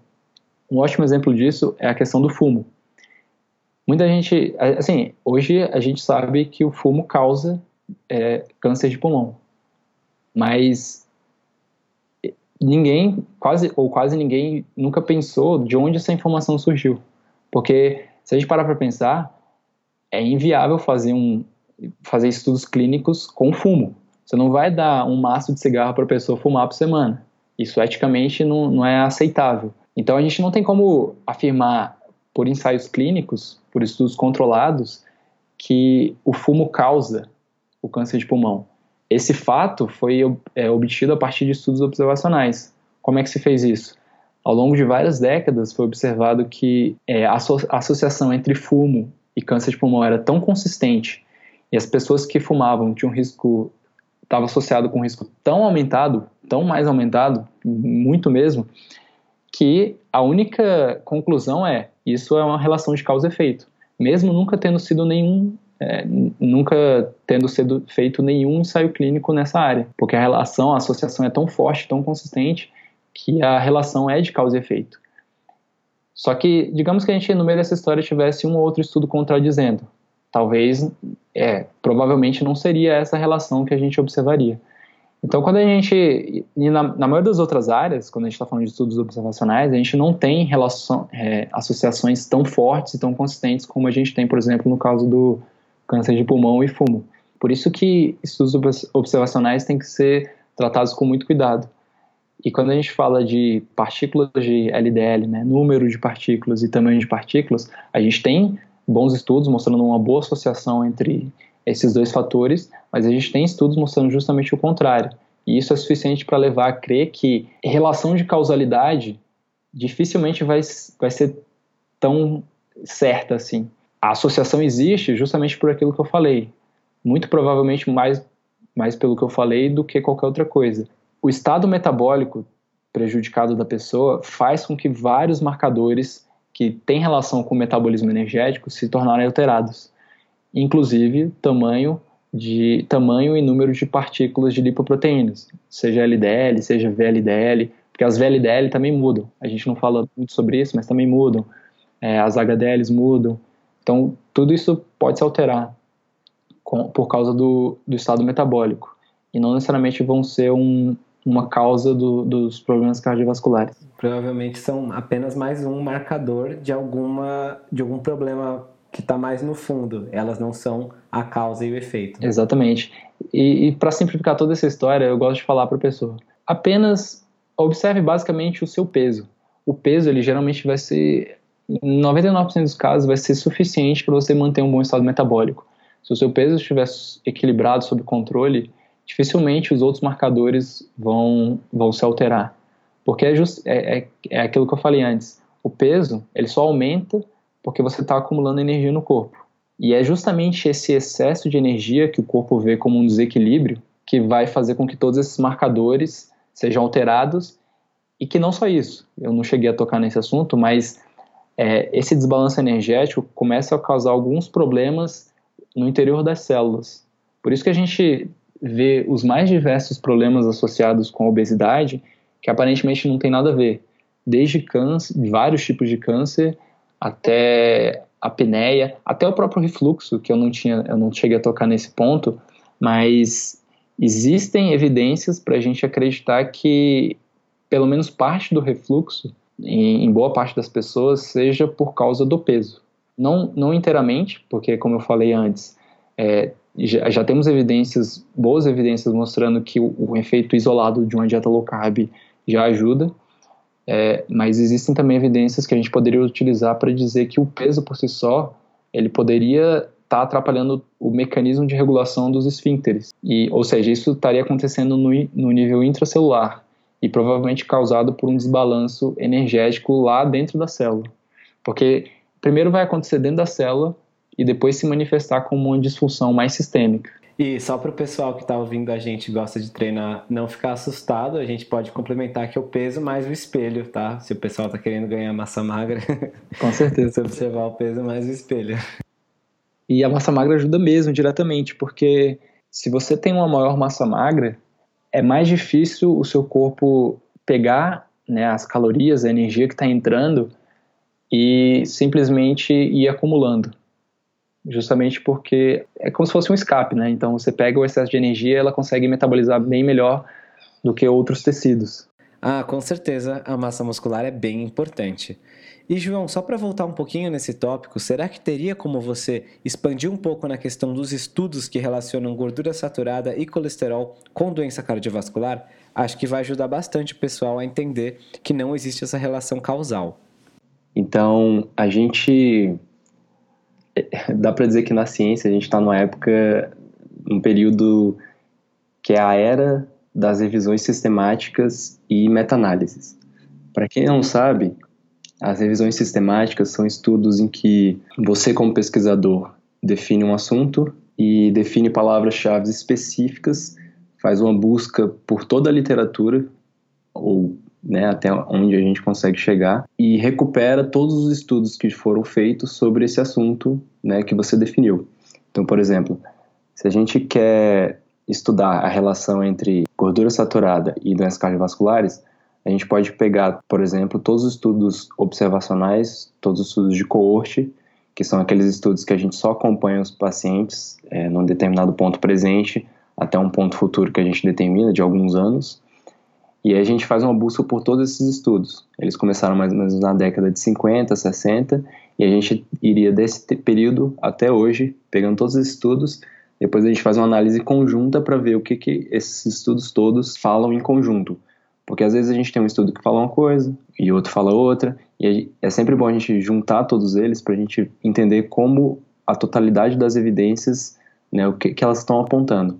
Um ótimo exemplo disso é a questão do fumo. Muita gente, assim, hoje a gente sabe que o fumo causa é, câncer de pulmão, mas ninguém, quase ou quase ninguém, nunca pensou de onde essa informação surgiu, porque se a gente parar para pensar, é inviável fazer um fazer estudos clínicos com fumo. Você não vai dar um maço de cigarro para a pessoa fumar por semana. Isso eticamente não, não é aceitável. Então a gente não tem como afirmar por ensaios clínicos, por estudos controlados, que o fumo causa o câncer de pulmão. Esse fato foi é, obtido a partir de estudos observacionais. Como é que se fez isso? Ao longo de várias décadas foi observado que é, a, asso a associação entre fumo e câncer de pulmão era tão consistente e as pessoas que fumavam tinham risco estava associado com um risco tão aumentado, tão mais aumentado, muito mesmo, que a única conclusão é isso é uma relação de causa e efeito, mesmo nunca tendo sido nenhum é, nunca tendo sido feito nenhum ensaio clínico nessa área, porque a relação, a associação é tão forte, tão consistente, que a relação é de causa e efeito. Só que, digamos que a gente no meio dessa história tivesse um ou outro estudo contradizendo talvez, é, provavelmente não seria essa relação que a gente observaria. Então, quando a gente, na, na maioria das outras áreas, quando a gente está falando de estudos observacionais, a gente não tem relação, é, associações tão fortes e tão consistentes como a gente tem, por exemplo, no caso do câncer de pulmão e fumo. Por isso que estudos observacionais têm que ser tratados com muito cuidado. E quando a gente fala de partículas de LDL, né, número de partículas e tamanho de partículas, a gente tem bons estudos mostrando uma boa associação entre esses dois fatores, mas a gente tem estudos mostrando justamente o contrário. E isso é suficiente para levar a crer que relação de causalidade dificilmente vai, vai ser tão certa assim. A associação existe justamente por aquilo que eu falei. Muito provavelmente mais, mais pelo que eu falei do que qualquer outra coisa. O estado metabólico prejudicado da pessoa faz com que vários marcadores que têm relação com o metabolismo energético se tornarem alterados, inclusive tamanho de tamanho e número de partículas de lipoproteínas, seja LDL, seja VLDL, porque as VLDL também mudam. A gente não fala muito sobre isso, mas também mudam. É, as HDLs mudam. Então, tudo isso pode se alterar com, por causa do, do estado metabólico. E não necessariamente vão ser um, uma causa do, dos problemas cardiovasculares. Provavelmente são apenas mais um marcador de alguma de algum problema que está mais no fundo. Elas não são a causa e o efeito. Exatamente. E, e para simplificar toda essa história, eu gosto de falar para a pessoa: apenas observe basicamente o seu peso. O peso ele geralmente vai ser, em 99% dos casos, vai ser suficiente para você manter um bom estado metabólico. Se o seu peso estiver equilibrado, sob controle, dificilmente os outros marcadores vão, vão se alterar. Porque é, just, é, é, é aquilo que eu falei antes. O peso, ele só aumenta porque você está acumulando energia no corpo. E é justamente esse excesso de energia que o corpo vê como um desequilíbrio que vai fazer com que todos esses marcadores sejam alterados e que não só isso. Eu não cheguei a tocar nesse assunto, mas é, esse desbalanço energético começa a causar alguns problemas no interior das células. Por isso que a gente vê os mais diversos problemas associados com a obesidade que aparentemente não tem nada a ver, desde câncer, vários tipos de câncer, até a apneia, até o próprio refluxo, que eu não tinha, eu não cheguei a tocar nesse ponto, mas existem evidências para a gente acreditar que pelo menos parte do refluxo, em, em boa parte das pessoas, seja por causa do peso. Não, não inteiramente, porque, como eu falei antes, é, já, já, temos evidências, boas evidências mostrando que o, o, efeito isolado de uma dieta low carb já ajuda, é, mas existem também evidências que a gente poderia utilizar para dizer que o peso por si só ele poderia estar tá atrapalhando o mecanismo de regulação dos esfíncteres. E, ou seja, isso estaria acontecendo no, no nível intracelular e provavelmente causado por um desbalanço energético lá dentro da célula. Porque primeiro vai acontecer dentro da célula e depois se manifestar como uma disfunção mais sistêmica. E só para o pessoal que está ouvindo a gente e gosta de treinar não ficar assustado, a gente pode complementar que o peso mais o espelho, tá? Se o pessoal está querendo ganhar massa magra, com certeza. você observar o peso mais o espelho. E a massa magra ajuda mesmo diretamente, porque se você tem uma maior massa magra, é mais difícil o seu corpo pegar né, as calorias, a energia que está entrando e simplesmente ir acumulando justamente porque é como se fosse um escape, né? Então você pega o excesso de energia, ela consegue metabolizar bem melhor do que outros tecidos. Ah, com certeza a massa muscular é bem importante. E João, só para voltar um pouquinho nesse tópico, será que teria como você expandir um pouco na questão dos estudos que relacionam gordura saturada e colesterol com doença cardiovascular? Acho que vai ajudar bastante o pessoal a entender que não existe essa relação causal. Então, a gente dá para dizer que na ciência a gente está numa época, um período que é a era das revisões sistemáticas e meta-análises. Para quem não sabe, as revisões sistemáticas são estudos em que você, como pesquisador, define um assunto e define palavras-chave específicas, faz uma busca por toda a literatura ou né, até onde a gente consegue chegar, e recupera todos os estudos que foram feitos sobre esse assunto né, que você definiu. Então, por exemplo, se a gente quer estudar a relação entre gordura saturada e doenças cardiovasculares, a gente pode pegar, por exemplo, todos os estudos observacionais, todos os estudos de coorte, que são aqueles estudos que a gente só acompanha os pacientes é, num determinado ponto presente até um ponto futuro que a gente determina de alguns anos, e aí a gente faz uma busca por todos esses estudos. Eles começaram mais ou menos na década de 50, 60, e a gente iria desse período até hoje, pegando todos os estudos, depois a gente faz uma análise conjunta para ver o que, que esses estudos todos falam em conjunto. Porque às vezes a gente tem um estudo que fala uma coisa e outro fala outra, e é sempre bom a gente juntar todos eles para a gente entender como a totalidade das evidências, né, o que, que elas estão apontando.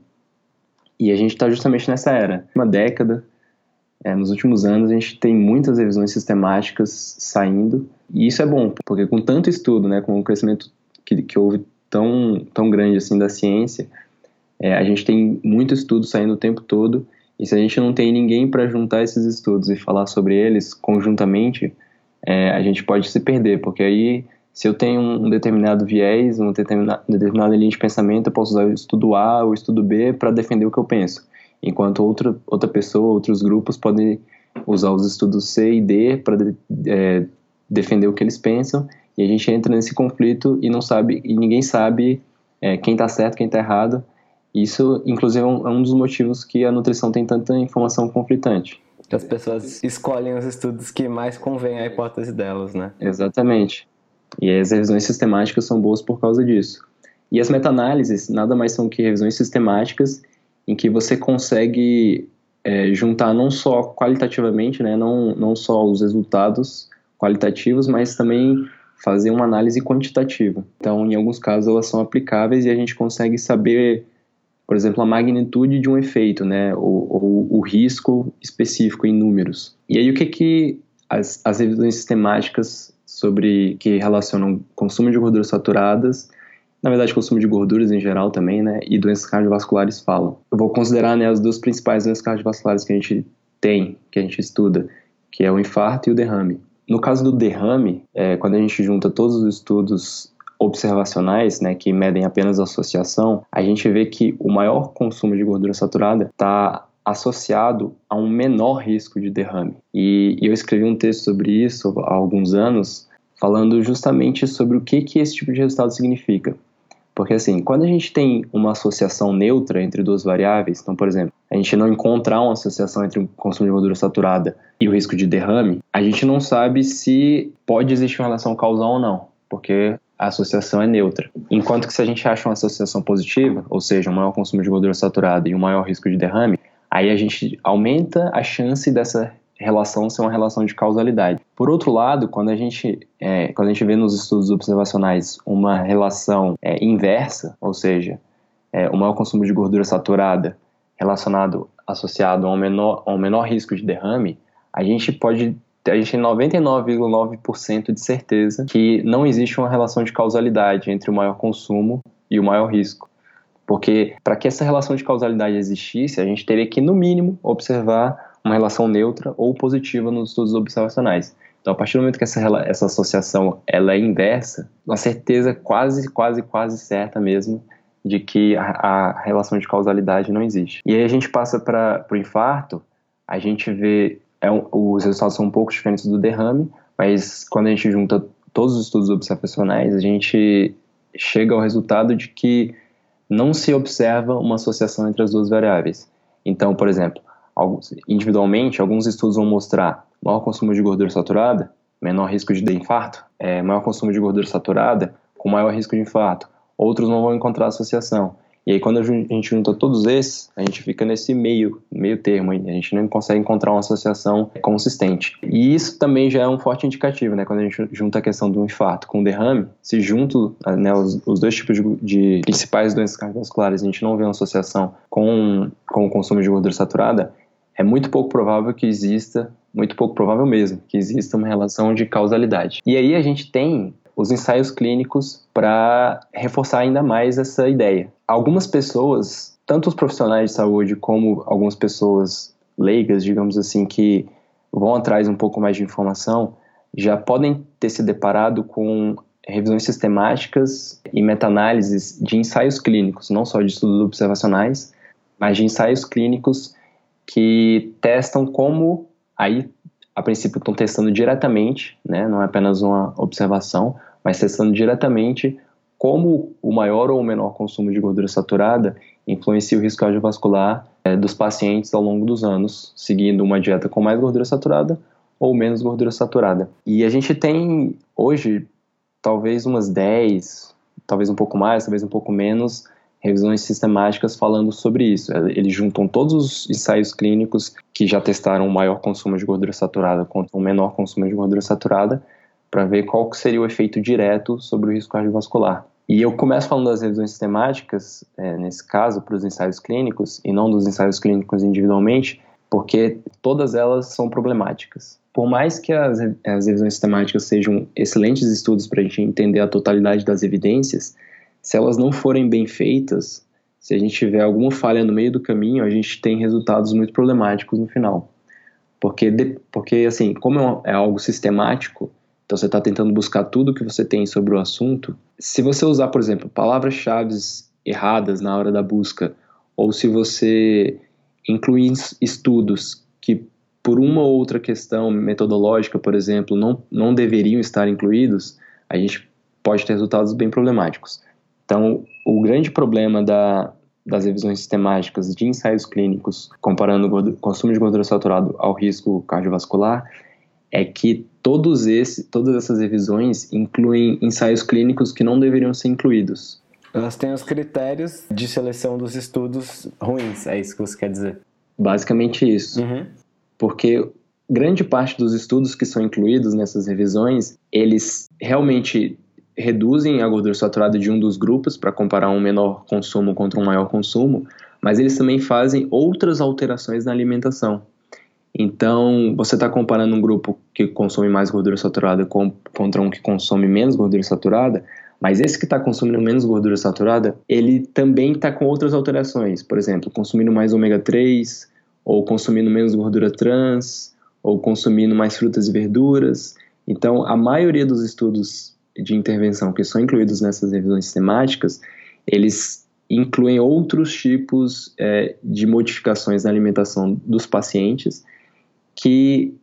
E a gente está justamente nessa era, uma década, é, nos últimos anos a gente tem muitas revisões sistemáticas saindo e isso é bom, porque com tanto estudo, né, com o crescimento que, que houve tão, tão grande assim da ciência, é, a gente tem muito estudo saindo o tempo todo e se a gente não tem ninguém para juntar esses estudos e falar sobre eles conjuntamente, é, a gente pode se perder, porque aí se eu tenho um determinado viés, uma determinada, determinada linha de pensamento, eu posso usar o estudo A ou o estudo B para defender o que eu penso enquanto outra, outra pessoa, outros grupos podem usar os estudos C e D para é, defender o que eles pensam, e a gente entra nesse conflito e não sabe, e ninguém sabe é, quem está certo, quem está errado. Isso, inclusive, é um, é um dos motivos que a nutrição tem tanta informação conflitante. As pessoas escolhem os estudos que mais convém à hipótese delas, né? Exatamente. E as revisões sistemáticas são boas por causa disso. E as meta-análises nada mais são que revisões sistemáticas em que você consegue é, juntar não só qualitativamente, né, não, não só os resultados qualitativos, mas também fazer uma análise quantitativa. Então, em alguns casos, elas são aplicáveis e a gente consegue saber, por exemplo, a magnitude de um efeito, né, ou, ou o risco específico em números. E aí, o que que as, as revisões sistemáticas sobre que relacionam consumo de gorduras saturadas na verdade, consumo de gorduras em geral também, né, e doenças cardiovasculares falam. Eu vou considerar, né, as duas principais doenças cardiovasculares que a gente tem, que a gente estuda, que é o infarto e o derrame. No caso do derrame, é, quando a gente junta todos os estudos observacionais, né, que medem apenas a associação, a gente vê que o maior consumo de gordura saturada está associado a um menor risco de derrame. E, e eu escrevi um texto sobre isso há alguns anos, falando justamente sobre o que, que esse tipo de resultado significa. Porque assim, quando a gente tem uma associação neutra entre duas variáveis, então, por exemplo, a gente não encontrar uma associação entre o consumo de gordura saturada e o risco de derrame, a gente não sabe se pode existir uma relação causal ou não, porque a associação é neutra. Enquanto que se a gente acha uma associação positiva, ou seja, um maior consumo de gordura saturada e um maior risco de derrame, aí a gente aumenta a chance dessa relação ser uma relação de causalidade. Por outro lado, quando a gente, é, quando a gente vê nos estudos observacionais uma relação é, inversa, ou seja, é, o maior consumo de gordura saturada relacionado, associado a um menor, a um menor risco de derrame, a gente pode a gente tem 99,9% de certeza que não existe uma relação de causalidade entre o maior consumo e o maior risco. Porque para que essa relação de causalidade existisse, a gente teria que, no mínimo, observar uma relação neutra ou positiva nos estudos observacionais. Então, a partir do momento que essa, essa associação ela é inversa, uma certeza quase, quase, quase certa mesmo de que a, a relação de causalidade não existe. E aí a gente passa para o infarto, a gente vê, é um, os resultados são um pouco diferentes do derrame, mas quando a gente junta todos os estudos observacionais, a gente chega ao resultado de que não se observa uma associação entre as duas variáveis. Então, por exemplo, individualmente, alguns estudos vão mostrar maior consumo de gordura saturada, menor risco de infarto, é, maior consumo de gordura saturada, com maior risco de infarto. Outros não vão encontrar associação. E aí, quando a gente junta todos esses, a gente fica nesse meio, meio termo, a gente não consegue encontrar uma associação consistente. E isso também já é um forte indicativo, né? Quando a gente junta a questão do infarto com o derrame, se junto né, os, os dois tipos de, de, principais doenças cardiovasculares, a gente não vê uma associação com, com o consumo de gordura saturada, é muito pouco provável que exista, muito pouco provável mesmo, que exista uma relação de causalidade. E aí a gente tem os ensaios clínicos para reforçar ainda mais essa ideia. Algumas pessoas, tanto os profissionais de saúde como algumas pessoas leigas, digamos assim, que vão atrás um pouco mais de informação, já podem ter se deparado com revisões sistemáticas e meta-análises de ensaios clínicos, não só de estudos observacionais, mas de ensaios clínicos que testam como, aí a princípio estão testando diretamente, né, não é apenas uma observação, mas testando diretamente como o maior ou o menor consumo de gordura saturada influencia o risco cardiovascular é, dos pacientes ao longo dos anos, seguindo uma dieta com mais gordura saturada ou menos gordura saturada. E a gente tem hoje talvez umas 10, talvez um pouco mais, talvez um pouco menos revisões sistemáticas falando sobre isso. Eles juntam todos os ensaios clínicos que já testaram o maior consumo de gordura saturada contra o menor consumo de gordura saturada para ver qual seria o efeito direto sobre o risco cardiovascular. E eu começo falando das revisões sistemáticas, é, nesse caso, para os ensaios clínicos, e não dos ensaios clínicos individualmente, porque todas elas são problemáticas. Por mais que as, as revisões sistemáticas sejam excelentes estudos para a gente entender a totalidade das evidências, se elas não forem bem feitas, se a gente tiver alguma falha no meio do caminho, a gente tem resultados muito problemáticos no final. Porque, porque assim, como é, é algo sistemático, então você está tentando buscar tudo que você tem sobre o assunto. Se você usar, por exemplo, palavras-chave erradas na hora da busca, ou se você incluir estudos que, por uma ou outra questão metodológica, por exemplo, não, não deveriam estar incluídos, a gente pode ter resultados bem problemáticos. Então, o grande problema da, das revisões sistemáticas de ensaios clínicos, comparando o consumo de gordura saturada ao risco cardiovascular, é que todos esse, todas essas revisões incluem ensaios clínicos que não deveriam ser incluídos. Elas têm os critérios de seleção dos estudos ruins, é isso que você quer dizer? Basicamente isso. Uhum. Porque grande parte dos estudos que são incluídos nessas revisões, eles realmente reduzem a gordura saturada de um dos grupos para comparar um menor consumo contra um maior consumo, mas eles também fazem outras alterações na alimentação. Então, você está comparando um grupo que consome mais gordura saturada com, contra um que consome menos gordura saturada, mas esse que está consumindo menos gordura saturada, ele também está com outras alterações. Por exemplo, consumindo mais ômega 3, ou consumindo menos gordura trans, ou consumindo mais frutas e verduras. Então, a maioria dos estudos de intervenção que são incluídos nessas revisões sistemáticas, eles incluem outros tipos é, de modificações na alimentação dos pacientes que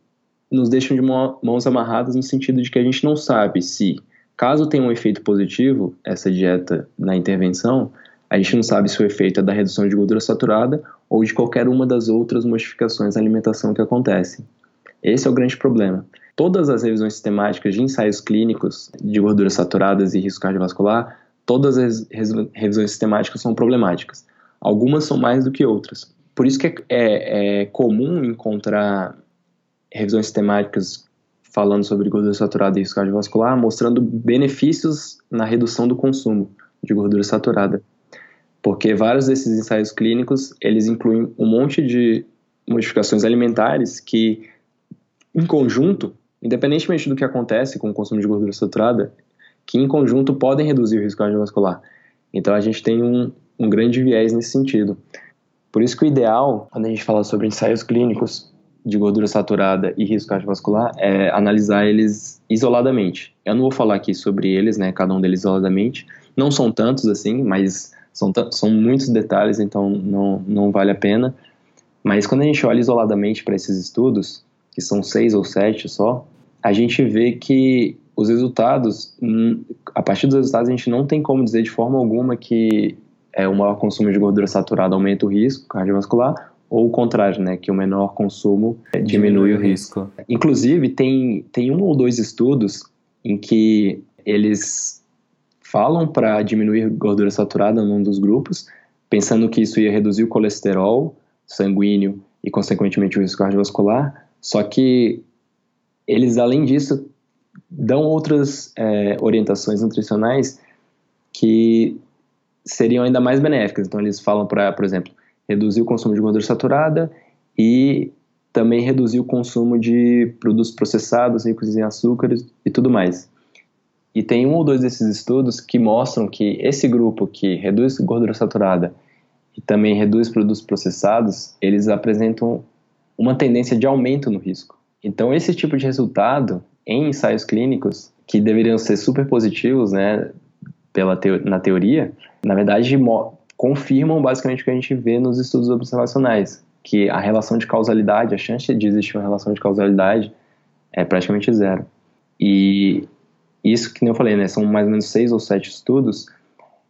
nos deixam de mãos amarradas no sentido de que a gente não sabe se Caso tenha um efeito positivo, essa dieta na intervenção, a gente não sabe se o efeito é da redução de gordura saturada ou de qualquer uma das outras modificações da alimentação que acontecem. Esse é o grande problema. Todas as revisões sistemáticas de ensaios clínicos de gorduras saturadas e risco cardiovascular, todas as revisões sistemáticas são problemáticas. Algumas são mais do que outras. Por isso que é, é, é comum encontrar revisões sistemáticas falando sobre gordura saturada e risco cardiovascular, mostrando benefícios na redução do consumo de gordura saturada. Porque vários desses ensaios clínicos, eles incluem um monte de modificações alimentares que, em conjunto, independentemente do que acontece com o consumo de gordura saturada, que em conjunto podem reduzir o risco cardiovascular. Então a gente tem um, um grande viés nesse sentido. Por isso que o ideal, quando a gente fala sobre ensaios clínicos de gordura saturada e risco cardiovascular, é analisar eles isoladamente. Eu não vou falar aqui sobre eles, né, cada um deles isoladamente. Não são tantos assim, mas são, são muitos detalhes, então não, não vale a pena. Mas quando a gente olha isoladamente para esses estudos, que são seis ou sete só, a gente vê que os resultados, hum, a partir dos resultados, a gente não tem como dizer de forma alguma que é, o maior consumo de gordura saturada aumenta o risco cardiovascular, ou o contrário, né, que o menor consumo é, diminui, diminui o risco. Inclusive, tem, tem um ou dois estudos em que eles falam para diminuir gordura saturada num dos grupos, pensando que isso ia reduzir o colesterol sanguíneo e, consequentemente, o risco cardiovascular, só que eles, além disso, dão outras é, orientações nutricionais que seriam ainda mais benéficas. Então, eles falam para, por exemplo, reduzir o consumo de gordura saturada e também reduzir o consumo de produtos processados, ricos em açúcares e tudo mais. E tem um ou dois desses estudos que mostram que esse grupo que reduz gordura saturada e também reduz produtos processados, eles apresentam uma tendência de aumento no risco. Então, esse tipo de resultado em ensaios clínicos, que deveriam ser super positivos, né, pela teo na teoria, na verdade confirmam basicamente o que a gente vê nos estudos observacionais, que a relação de causalidade, a chance de existir uma relação de causalidade é praticamente zero. E isso que eu falei, né, são mais ou menos seis ou sete estudos,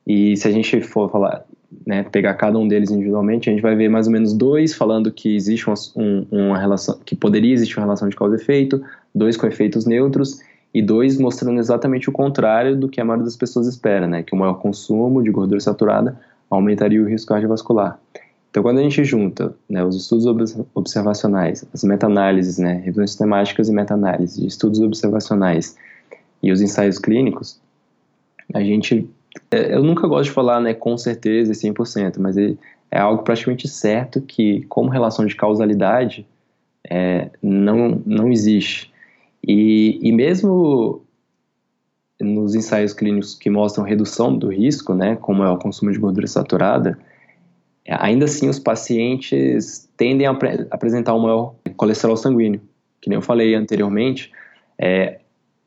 e se a gente for falar, né, pegar cada um deles individualmente, a gente vai ver mais ou menos dois falando que existe um, uma relação, que poderia existir uma relação de causa e efeito, dois com efeitos neutros, e dois mostrando exatamente o contrário do que a maioria das pessoas espera, né, que o maior consumo de gordura saturada aumentaria o risco cardiovascular. Então, quando a gente junta né, os estudos observacionais, as meta-análises, né, revisões sistemáticas e meta-análises estudos observacionais e os ensaios clínicos, a gente, eu nunca gosto de falar né, com certeza e 100%, mas é, é algo praticamente certo que, como relação de causalidade, é, não, não existe. E, e mesmo nos ensaios clínicos que mostram redução do risco, né, como é o consumo de gordura saturada, ainda assim os pacientes tendem a apresentar um maior colesterol sanguíneo. Que nem eu falei anteriormente, é,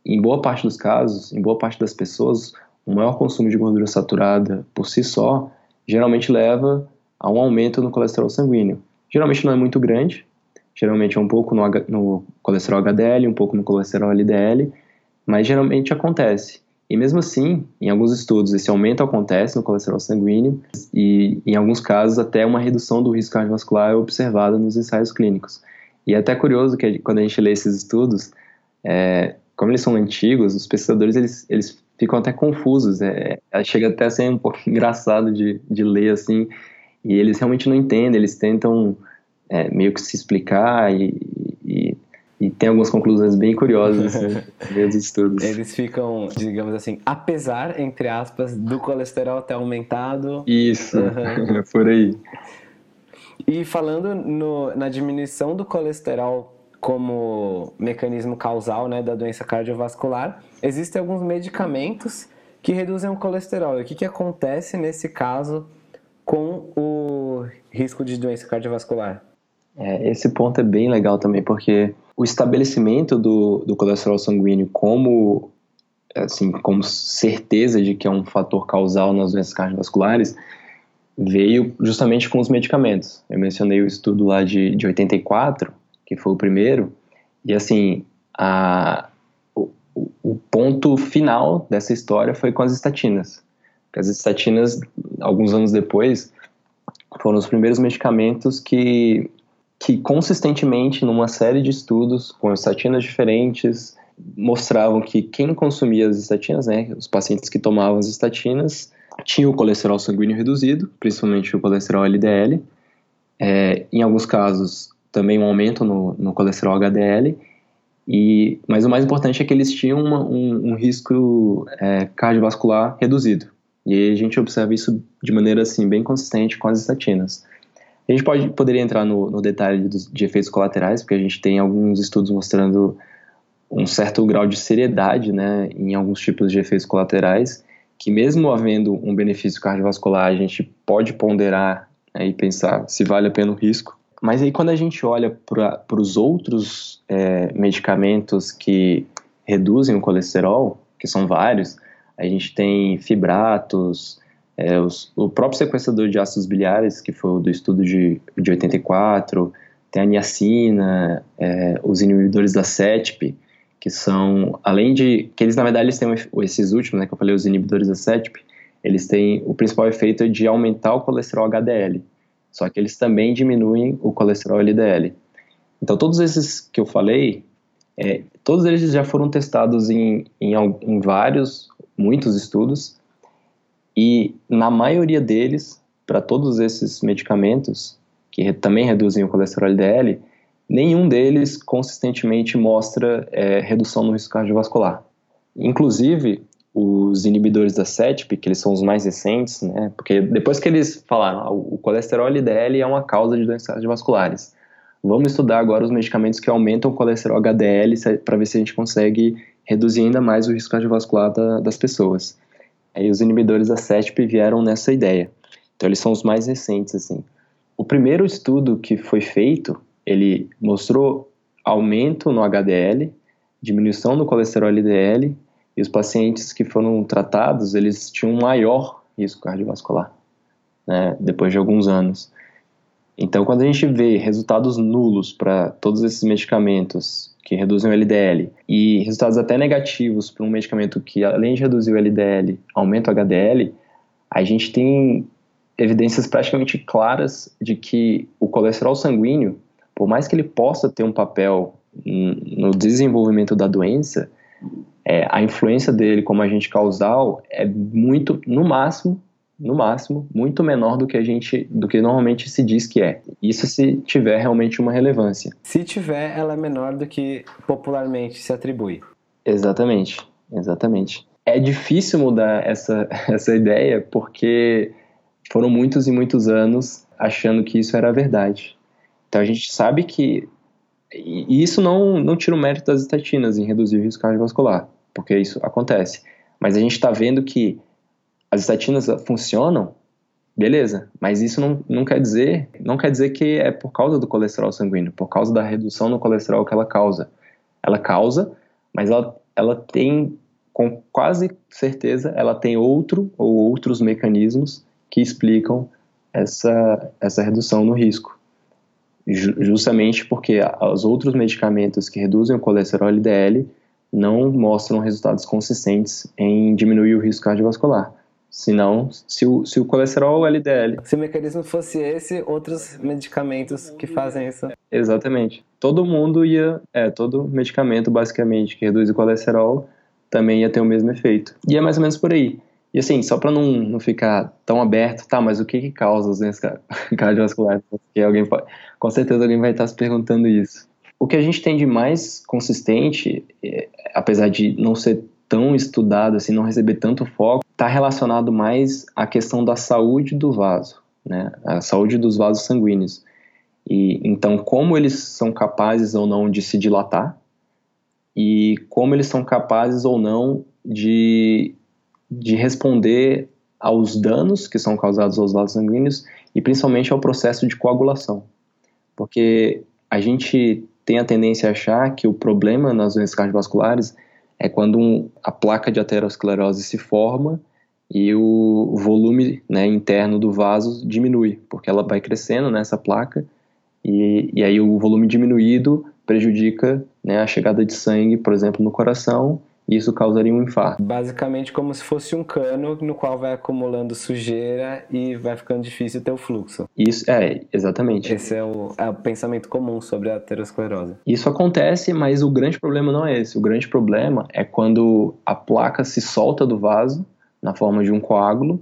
em boa parte dos casos, em boa parte das pessoas, o maior consumo de gordura saturada por si só geralmente leva a um aumento no colesterol sanguíneo. Geralmente não é muito grande, geralmente é um pouco no, no colesterol HDL, um pouco no colesterol LDL, mas geralmente acontece. E mesmo assim, em alguns estudos, esse aumento acontece no colesterol sanguíneo e, em alguns casos, até uma redução do risco cardiovascular é observada nos ensaios clínicos. E é até curioso que quando a gente lê esses estudos, é, como eles são antigos, os pesquisadores eles, eles ficam até confusos. É, é chega até a ser um pouco engraçado de, de ler assim, e eles realmente não entendem, eles tentam é, meio que se explicar e, e, e, tem algumas conclusões bem curiosas assim, dos estudos. Eles ficam, digamos assim, apesar, entre aspas, do colesterol ter aumentado. Isso, uhum. por aí. E falando no, na diminuição do colesterol como mecanismo causal né, da doença cardiovascular, existem alguns medicamentos que reduzem o colesterol. O que, que acontece nesse caso com o risco de doença cardiovascular? É, esse ponto é bem legal também, porque o estabelecimento do, do colesterol sanguíneo como, assim, como certeza de que é um fator causal nas doenças cardiovasculares veio justamente com os medicamentos. Eu mencionei o estudo lá de, de 84, que foi o primeiro, e assim, a, o, o ponto final dessa história foi com as estatinas. As estatinas, alguns anos depois, foram os primeiros medicamentos que, que consistentemente, numa série de estudos com estatinas diferentes, mostravam que quem consumia as estatinas, né, os pacientes que tomavam as estatinas, tinham o colesterol sanguíneo reduzido, principalmente o colesterol LDL, é, em alguns casos também um aumento no, no colesterol HDL, e, mas o mais importante é que eles tinham uma, um, um, risco é, cardiovascular reduzido. E a gente observa isso de maneira assim bem consistente com as estatinas. A gente pode, poderia entrar no, no detalhe dos, de efeitos colaterais, porque a gente tem alguns estudos mostrando um certo grau de seriedade né, em alguns tipos de efeitos colaterais, que mesmo havendo um benefício cardiovascular, a gente pode ponderar né, e pensar se vale a pena o risco. Mas aí quando a gente olha para os outros é, medicamentos que reduzem o colesterol, que são vários, a gente tem fibratos, é, os, o próprio sequenciador de ácidos biliares, que foi o do estudo de, de 84, tem a niacina, é, os inibidores da CETP, que são, além de, que eles na verdade eles têm esses últimos, né, que eu falei, os inibidores da CETP, eles têm o principal efeito de aumentar o colesterol HDL, só que eles também diminuem o colesterol LDL. Então todos esses que eu falei, é, todos eles já foram testados em, em, em vários, muitos estudos, e na maioria deles, para todos esses medicamentos, que também reduzem o colesterol LDL, nenhum deles consistentemente mostra é, redução no risco cardiovascular. Inclusive, os inibidores da CETP, que eles são os mais recentes, né, porque depois que eles falaram ah, o colesterol LDL é uma causa de doenças cardiovasculares, vamos estudar agora os medicamentos que aumentam o colesterol HDL para ver se a gente consegue reduzir ainda mais o risco cardiovascular da, das pessoas. Aí os inibidores da CETP vieram nessa ideia. Então eles são os mais recentes assim. O primeiro estudo que foi feito ele mostrou aumento no HDL, diminuição do colesterol LDL, e os pacientes que foram tratados, eles tinham um maior risco cardiovascular, né, depois de alguns anos. Então, quando a gente vê resultados nulos para todos esses medicamentos que reduzem o LDL e resultados até negativos para um medicamento que, além de reduzir o LDL, aumenta o HDL, a gente tem evidências praticamente claras de que o colesterol sanguíneo por mais que ele possa ter um papel no desenvolvimento da doença, é, a influência dele como agente causal é muito, no máximo, no máximo, muito menor do que a gente, do que normalmente se diz que é. Isso se tiver realmente uma relevância. Se tiver, ela é menor do que popularmente se atribui. Exatamente, exatamente. É difícil mudar essa, essa ideia porque foram muitos e muitos anos achando que isso era verdade. Então a gente sabe que. E isso não, não tira o mérito das estatinas em reduzir o risco cardiovascular, porque isso acontece. Mas a gente está vendo que as estatinas funcionam, beleza, mas isso não, não quer dizer não quer dizer que é por causa do colesterol sanguíneo, por causa da redução no colesterol que ela causa. Ela causa, mas ela, ela tem, com quase certeza, ela tem outro ou outros mecanismos que explicam essa, essa redução no risco justamente porque os outros medicamentos que reduzem o colesterol LDL não mostram resultados consistentes em diminuir o risco cardiovascular. Senão, se o, se o colesterol LDL. Se o mecanismo fosse esse, outros medicamentos que fazem isso. Exatamente. Todo mundo ia. É, todo medicamento, basicamente, que reduz o colesterol também ia ter o mesmo efeito. E é mais ou menos por aí. E assim, só para não, não ficar tão aberto, tá, mas o que, que causa as doenças cardiovasculares? Alguém pode, com certeza alguém vai estar se perguntando isso. O que a gente tem de mais consistente, é, apesar de não ser tão estudado, assim, não receber tanto foco, está relacionado mais à questão da saúde do vaso, né? A saúde dos vasos sanguíneos. E então, como eles são capazes ou não de se dilatar e como eles são capazes ou não de de responder aos danos que são causados aos vasos sanguíneos e principalmente ao processo de coagulação. Porque a gente tem a tendência a achar que o problema nas doenças cardiovasculares é quando um, a placa de aterosclerose se forma e o volume né, interno do vaso diminui, porque ela vai crescendo nessa placa e, e aí o volume diminuído prejudica né, a chegada de sangue, por exemplo, no coração isso causaria um infarto. Basicamente como se fosse um cano no qual vai acumulando sujeira e vai ficando difícil ter o fluxo. Isso, é, exatamente. Esse é o, é o pensamento comum sobre a aterosclerose. Isso acontece, mas o grande problema não é esse. O grande problema é quando a placa se solta do vaso na forma de um coágulo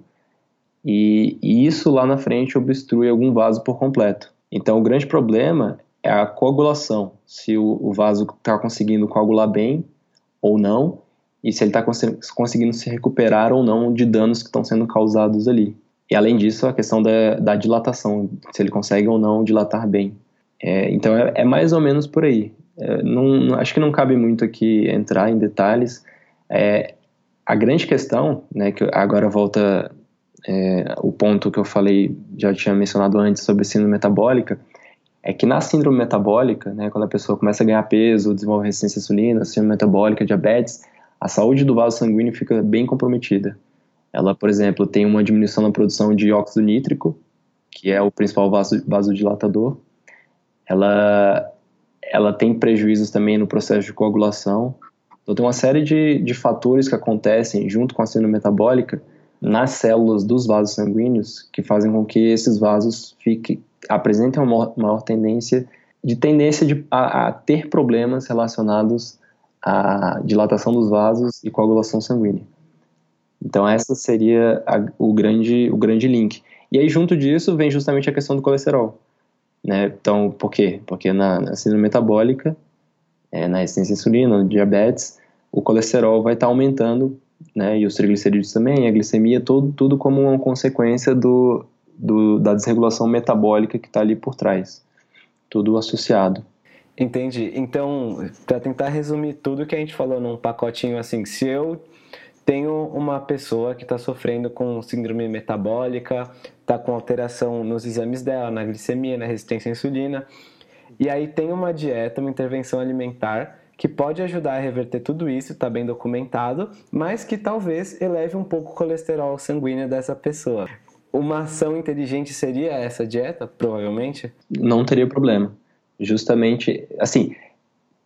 e, e isso lá na frente obstrui algum vaso por completo. Então o grande problema é a coagulação, se o, o vaso está conseguindo coagular bem ou não, e se ele está cons conseguindo se recuperar ou não de danos que estão sendo causados ali. E além disso, a questão da, da dilatação, se ele consegue ou não dilatar bem. É, então é, é, mais ou menos por aí. É, não, acho que não cabe muito aqui entrar em detalhes. É, a grande questão, né, que agora volta é, o ponto que eu falei, já tinha mencionado antes sobre síndrome metabólica, é que na síndrome metabólica, né, quando a pessoa começa a ganhar peso, desenvolve resistência à insulina, síndrome metabólica, diabetes, a saúde do vaso sanguíneo fica bem comprometida. Ela, por exemplo, tem uma diminuição na produção de óxido nítrico, que é o principal vaso, vasodilatador. Ela, ela tem prejuízos também no processo de coagulação. Então, tem uma série de, de fatores que acontecem junto com a síndrome metabólica nas células dos vasos sanguíneos que fazem com que esses vasos fiquem, apresentem uma maior, tendência de tendência de, a, a, ter problemas relacionados à dilatação dos vasos e coagulação sanguínea. Então essa seria a, o grande o grande link. E aí junto disso vem justamente a questão do colesterol, né? Então por quê? Porque na, na síndrome metabólica, é, na resistência à insulina, no diabetes, o colesterol vai estar aumentando né, e os triglicerídeos também, a glicemia, tudo, tudo como uma consequência do, do da desregulação metabólica que está ali por trás, tudo associado. Entendi. Então, para tentar resumir tudo que a gente falou num pacotinho assim, se eu tenho uma pessoa que está sofrendo com síndrome metabólica, está com alteração nos exames dela, na glicemia, na resistência à insulina, e aí tem uma dieta, uma intervenção alimentar que pode ajudar a reverter tudo isso, está bem documentado, mas que talvez eleve um pouco o colesterol sanguíneo dessa pessoa. Uma ação inteligente seria essa dieta, provavelmente? Não teria problema. Justamente, assim,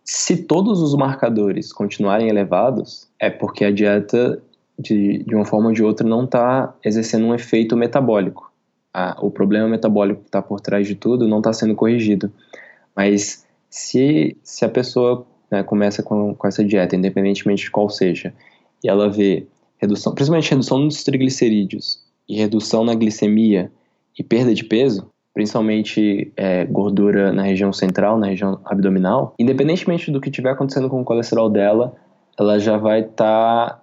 se todos os marcadores continuarem elevados, é porque a dieta, de, de uma forma ou de outra, não está exercendo um efeito metabólico. Ah, o problema metabólico que está por trás de tudo não está sendo corrigido. Mas se, se a pessoa né, começa com, com essa dieta, independentemente de qual seja, e ela vê redução, principalmente redução nos triglicerídeos e redução na glicemia e perda de peso, principalmente é, gordura na região central, na região abdominal, independentemente do que estiver acontecendo com o colesterol dela, ela já vai estar tá,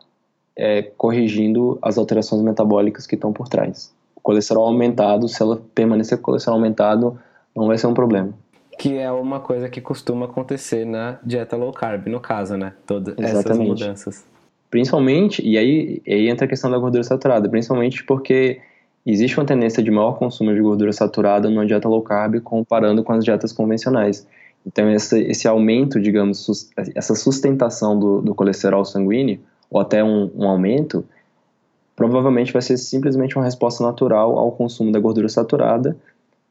é, corrigindo as alterações metabólicas que estão por trás. O colesterol aumentado, se ela permanecer com o colesterol aumentado, não vai ser um problema que é uma coisa que costuma acontecer na dieta low carb, no caso, né? Todas essas mudanças. Principalmente, e aí, aí entra a questão da gordura saturada, principalmente porque existe uma tendência de maior consumo de gordura saturada numa dieta low carb comparando com as dietas convencionais. Então, esse, esse aumento, digamos, essa sustentação do, do colesterol sanguíneo, ou até um, um aumento, provavelmente vai ser simplesmente uma resposta natural ao consumo da gordura saturada,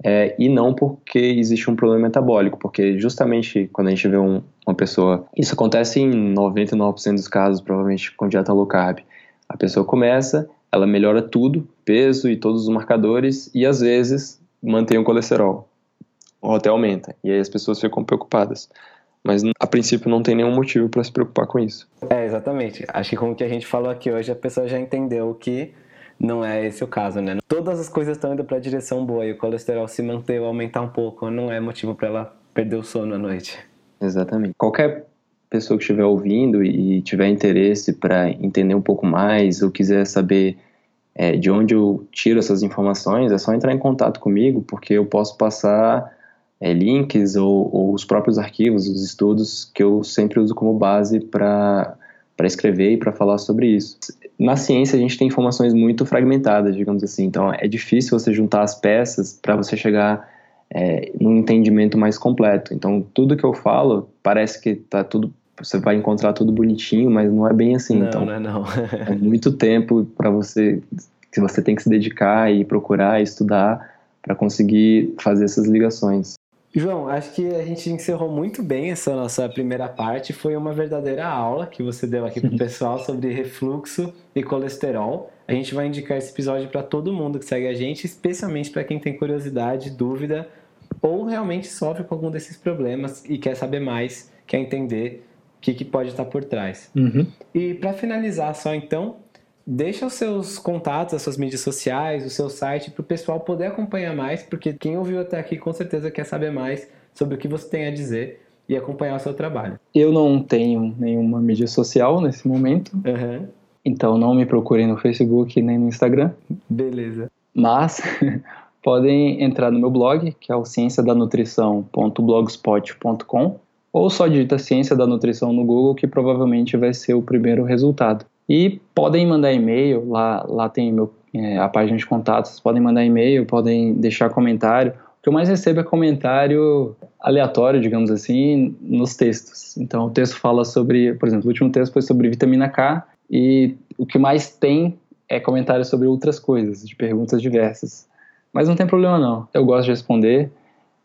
é, e não porque existe um problema metabólico, porque justamente quando a gente vê um, uma pessoa, isso acontece em 99% dos casos, provavelmente com dieta low carb, a pessoa começa, ela melhora tudo, peso e todos os marcadores, e às vezes mantém o colesterol, ou até aumenta, e aí as pessoas ficam preocupadas. Mas a princípio não tem nenhum motivo para se preocupar com isso. É, exatamente. Acho que com o que a gente falou aqui hoje, a pessoa já entendeu que não é esse o caso, né? Todas as coisas estão indo para a direção boa e o colesterol se manter ou aumentar um pouco não é motivo para ela perder o sono à noite. Exatamente. Qualquer pessoa que estiver ouvindo e tiver interesse para entender um pouco mais ou quiser saber é, de onde eu tiro essas informações, é só entrar em contato comigo, porque eu posso passar é, links ou, ou, os próprios arquivos, os estudos que eu sempre uso como base para escrever e para falar sobre isso na ciência a gente tem informações muito fragmentadas, digamos assim, então é difícil você juntar as peças para você chegar é, num entendimento mais completo. Então tudo que eu falo parece que tá tudo você vai encontrar tudo bonitinho, mas não é bem assim. Não, então, não é não. é muito tempo para você que você tem que se dedicar e procurar e estudar para conseguir fazer essas ligações. João, acho que a gente encerrou muito bem essa nossa primeira parte. Foi uma verdadeira aula que você deu aqui para o pessoal sobre refluxo e colesterol. A gente vai indicar esse episódio para todo mundo que segue a gente, especialmente para quem tem curiosidade, dúvida ou realmente sofre com algum desses problemas e quer saber mais, quer entender o que, que pode estar por trás. Uhum. E para finalizar só então, deixa os seus contatos, as suas mídias sociais, o seu site para o pessoal poder acompanhar mais, porque quem ouviu até aqui com certeza quer saber mais sobre o que você tem a dizer e acompanhar o seu trabalho. Eu não tenho nenhuma mídia social nesse momento, Uhum. então não me procurem no Facebook nem no Instagram, Beleza. mas podem entrar no meu blog, que é o cienciadanutrição.blogspot.com, ou só digita Ciência da Nutrição no Google, que provavelmente vai ser o primeiro resultado. E podem mandar e-mail, lá, lá tem meu, é, a página de contatos, podem mandar e-mail, podem deixar comentário. O que eu mais recebo é comentário aleatório, digamos assim, nos textos. Então, o texto fala sobre, por exemplo, o último texto foi sobre vitamina K, e o que mais tem é comentário sobre outras coisas, de perguntas diversas. Mas não tem problema não, eu gosto de responder.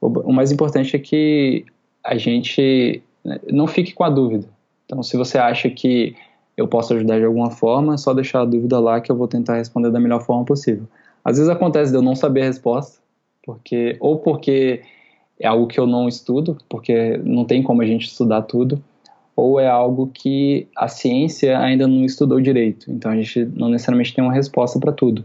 O, mais importante é que a gente né, não fique com a dúvida. Então, se você acha que eu posso ajudar de alguma forma, é só deixar a dúvida lá que eu vou tentar responder da melhor forma possível. Às vezes acontece de eu não saber a resposta, porque ou porque é algo que eu não estudo, porque não tem como a gente estudar tudo, ou é algo que a ciência ainda não estudou direito. Então a gente não necessariamente tem uma resposta para tudo,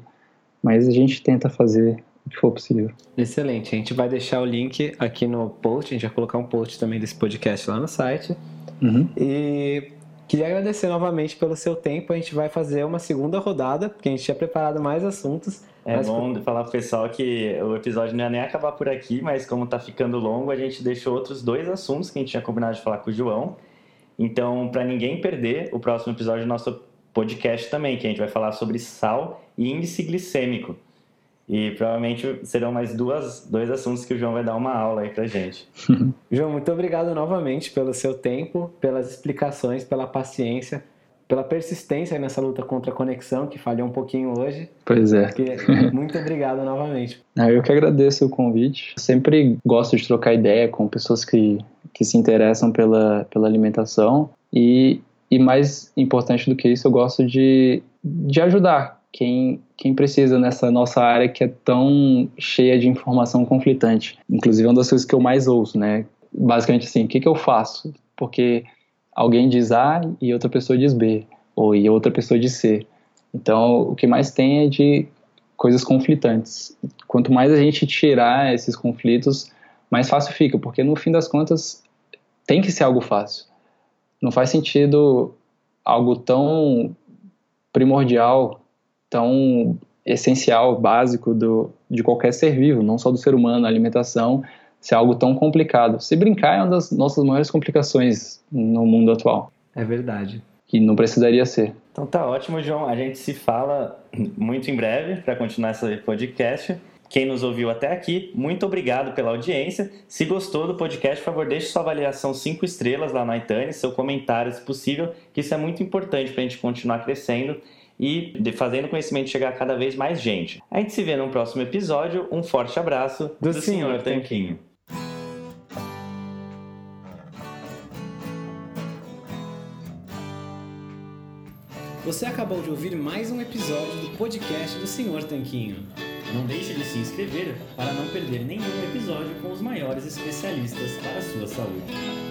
mas a gente tenta fazer o que for possível. Excelente. A gente vai deixar o link aqui no post, a gente vai colocar um post também desse podcast lá no site. Uhum. E queria agradecer novamente pelo seu tempo. A gente vai fazer uma segunda rodada, porque a gente tinha preparado mais assuntos. É mas bom falar pro pessoal que o episódio não ia nem acabar por aqui, mas como tá ficando longo, a gente deixou outros dois assuntos que a gente tinha combinado de falar com o João. Então, para ninguém perder o próximo episódio do nosso podcast também, que a gente vai falar sobre sal e índice glicêmico. E provavelmente serão mais duas, dois assuntos que o João vai dar uma aula aí pra gente. João, muito obrigado novamente pelo seu tempo, pelas explicações, pela paciência, pela persistência nessa luta contra a conexão, que falhou um pouquinho hoje. Pois é. Que- Muito obrigado novamente. Ah, Eu que agradeço o convite. Sempre gosto de trocar ideia com pessoas que, que se interessam pela, pela alimentação e, e mais importante do que isso, eu gosto de, de ajudar quem, quem precisa nessa nossa área que é tão cheia de informação conflitante. Inclusive, é uma das coisas que eu mais ouço, né? Basicamente assim, o que, que eu faço? Porque alguém diz A e outra pessoa diz B, ou e outra pessoa diz C. Então, o que mais tem é de coisas conflitantes. Quanto mais a gente tirar esses conflitos, mais fácil fica, porque no fim das contas tem que ser algo fácil. Não faz sentido algo tão primordial, tão essencial, básico do, de qualquer ser vivo, não só do ser humano, a alimentação, ser algo tão complicado. Se brincar é uma das nossas maiores complicações no mundo atual, É verdade. que não precisaria ser. Então tá ótimo, João. A gente se fala muito em breve para continuar esse podcast. Quem nos ouviu até aqui, muito obrigado pela audiência. Se gostou do podcast, por favor, deixe sua avaliação 5 estrelas lá no iTunes, seu comentário, se possível, que isso é muito importante para a gente continuar crescendo e de- fazendo o conhecimento chegar a cada vez mais gente. A gente se vê no próximo episódio. Um forte abraço Do do, Senhor Senhor Tanquinho. Você acabou de ouvir mais um episódio do podcast do Senhor Tanquinho. Não deixe de se inscrever para não perder nenhum episódio com os maiores especialistas para a sua saúde.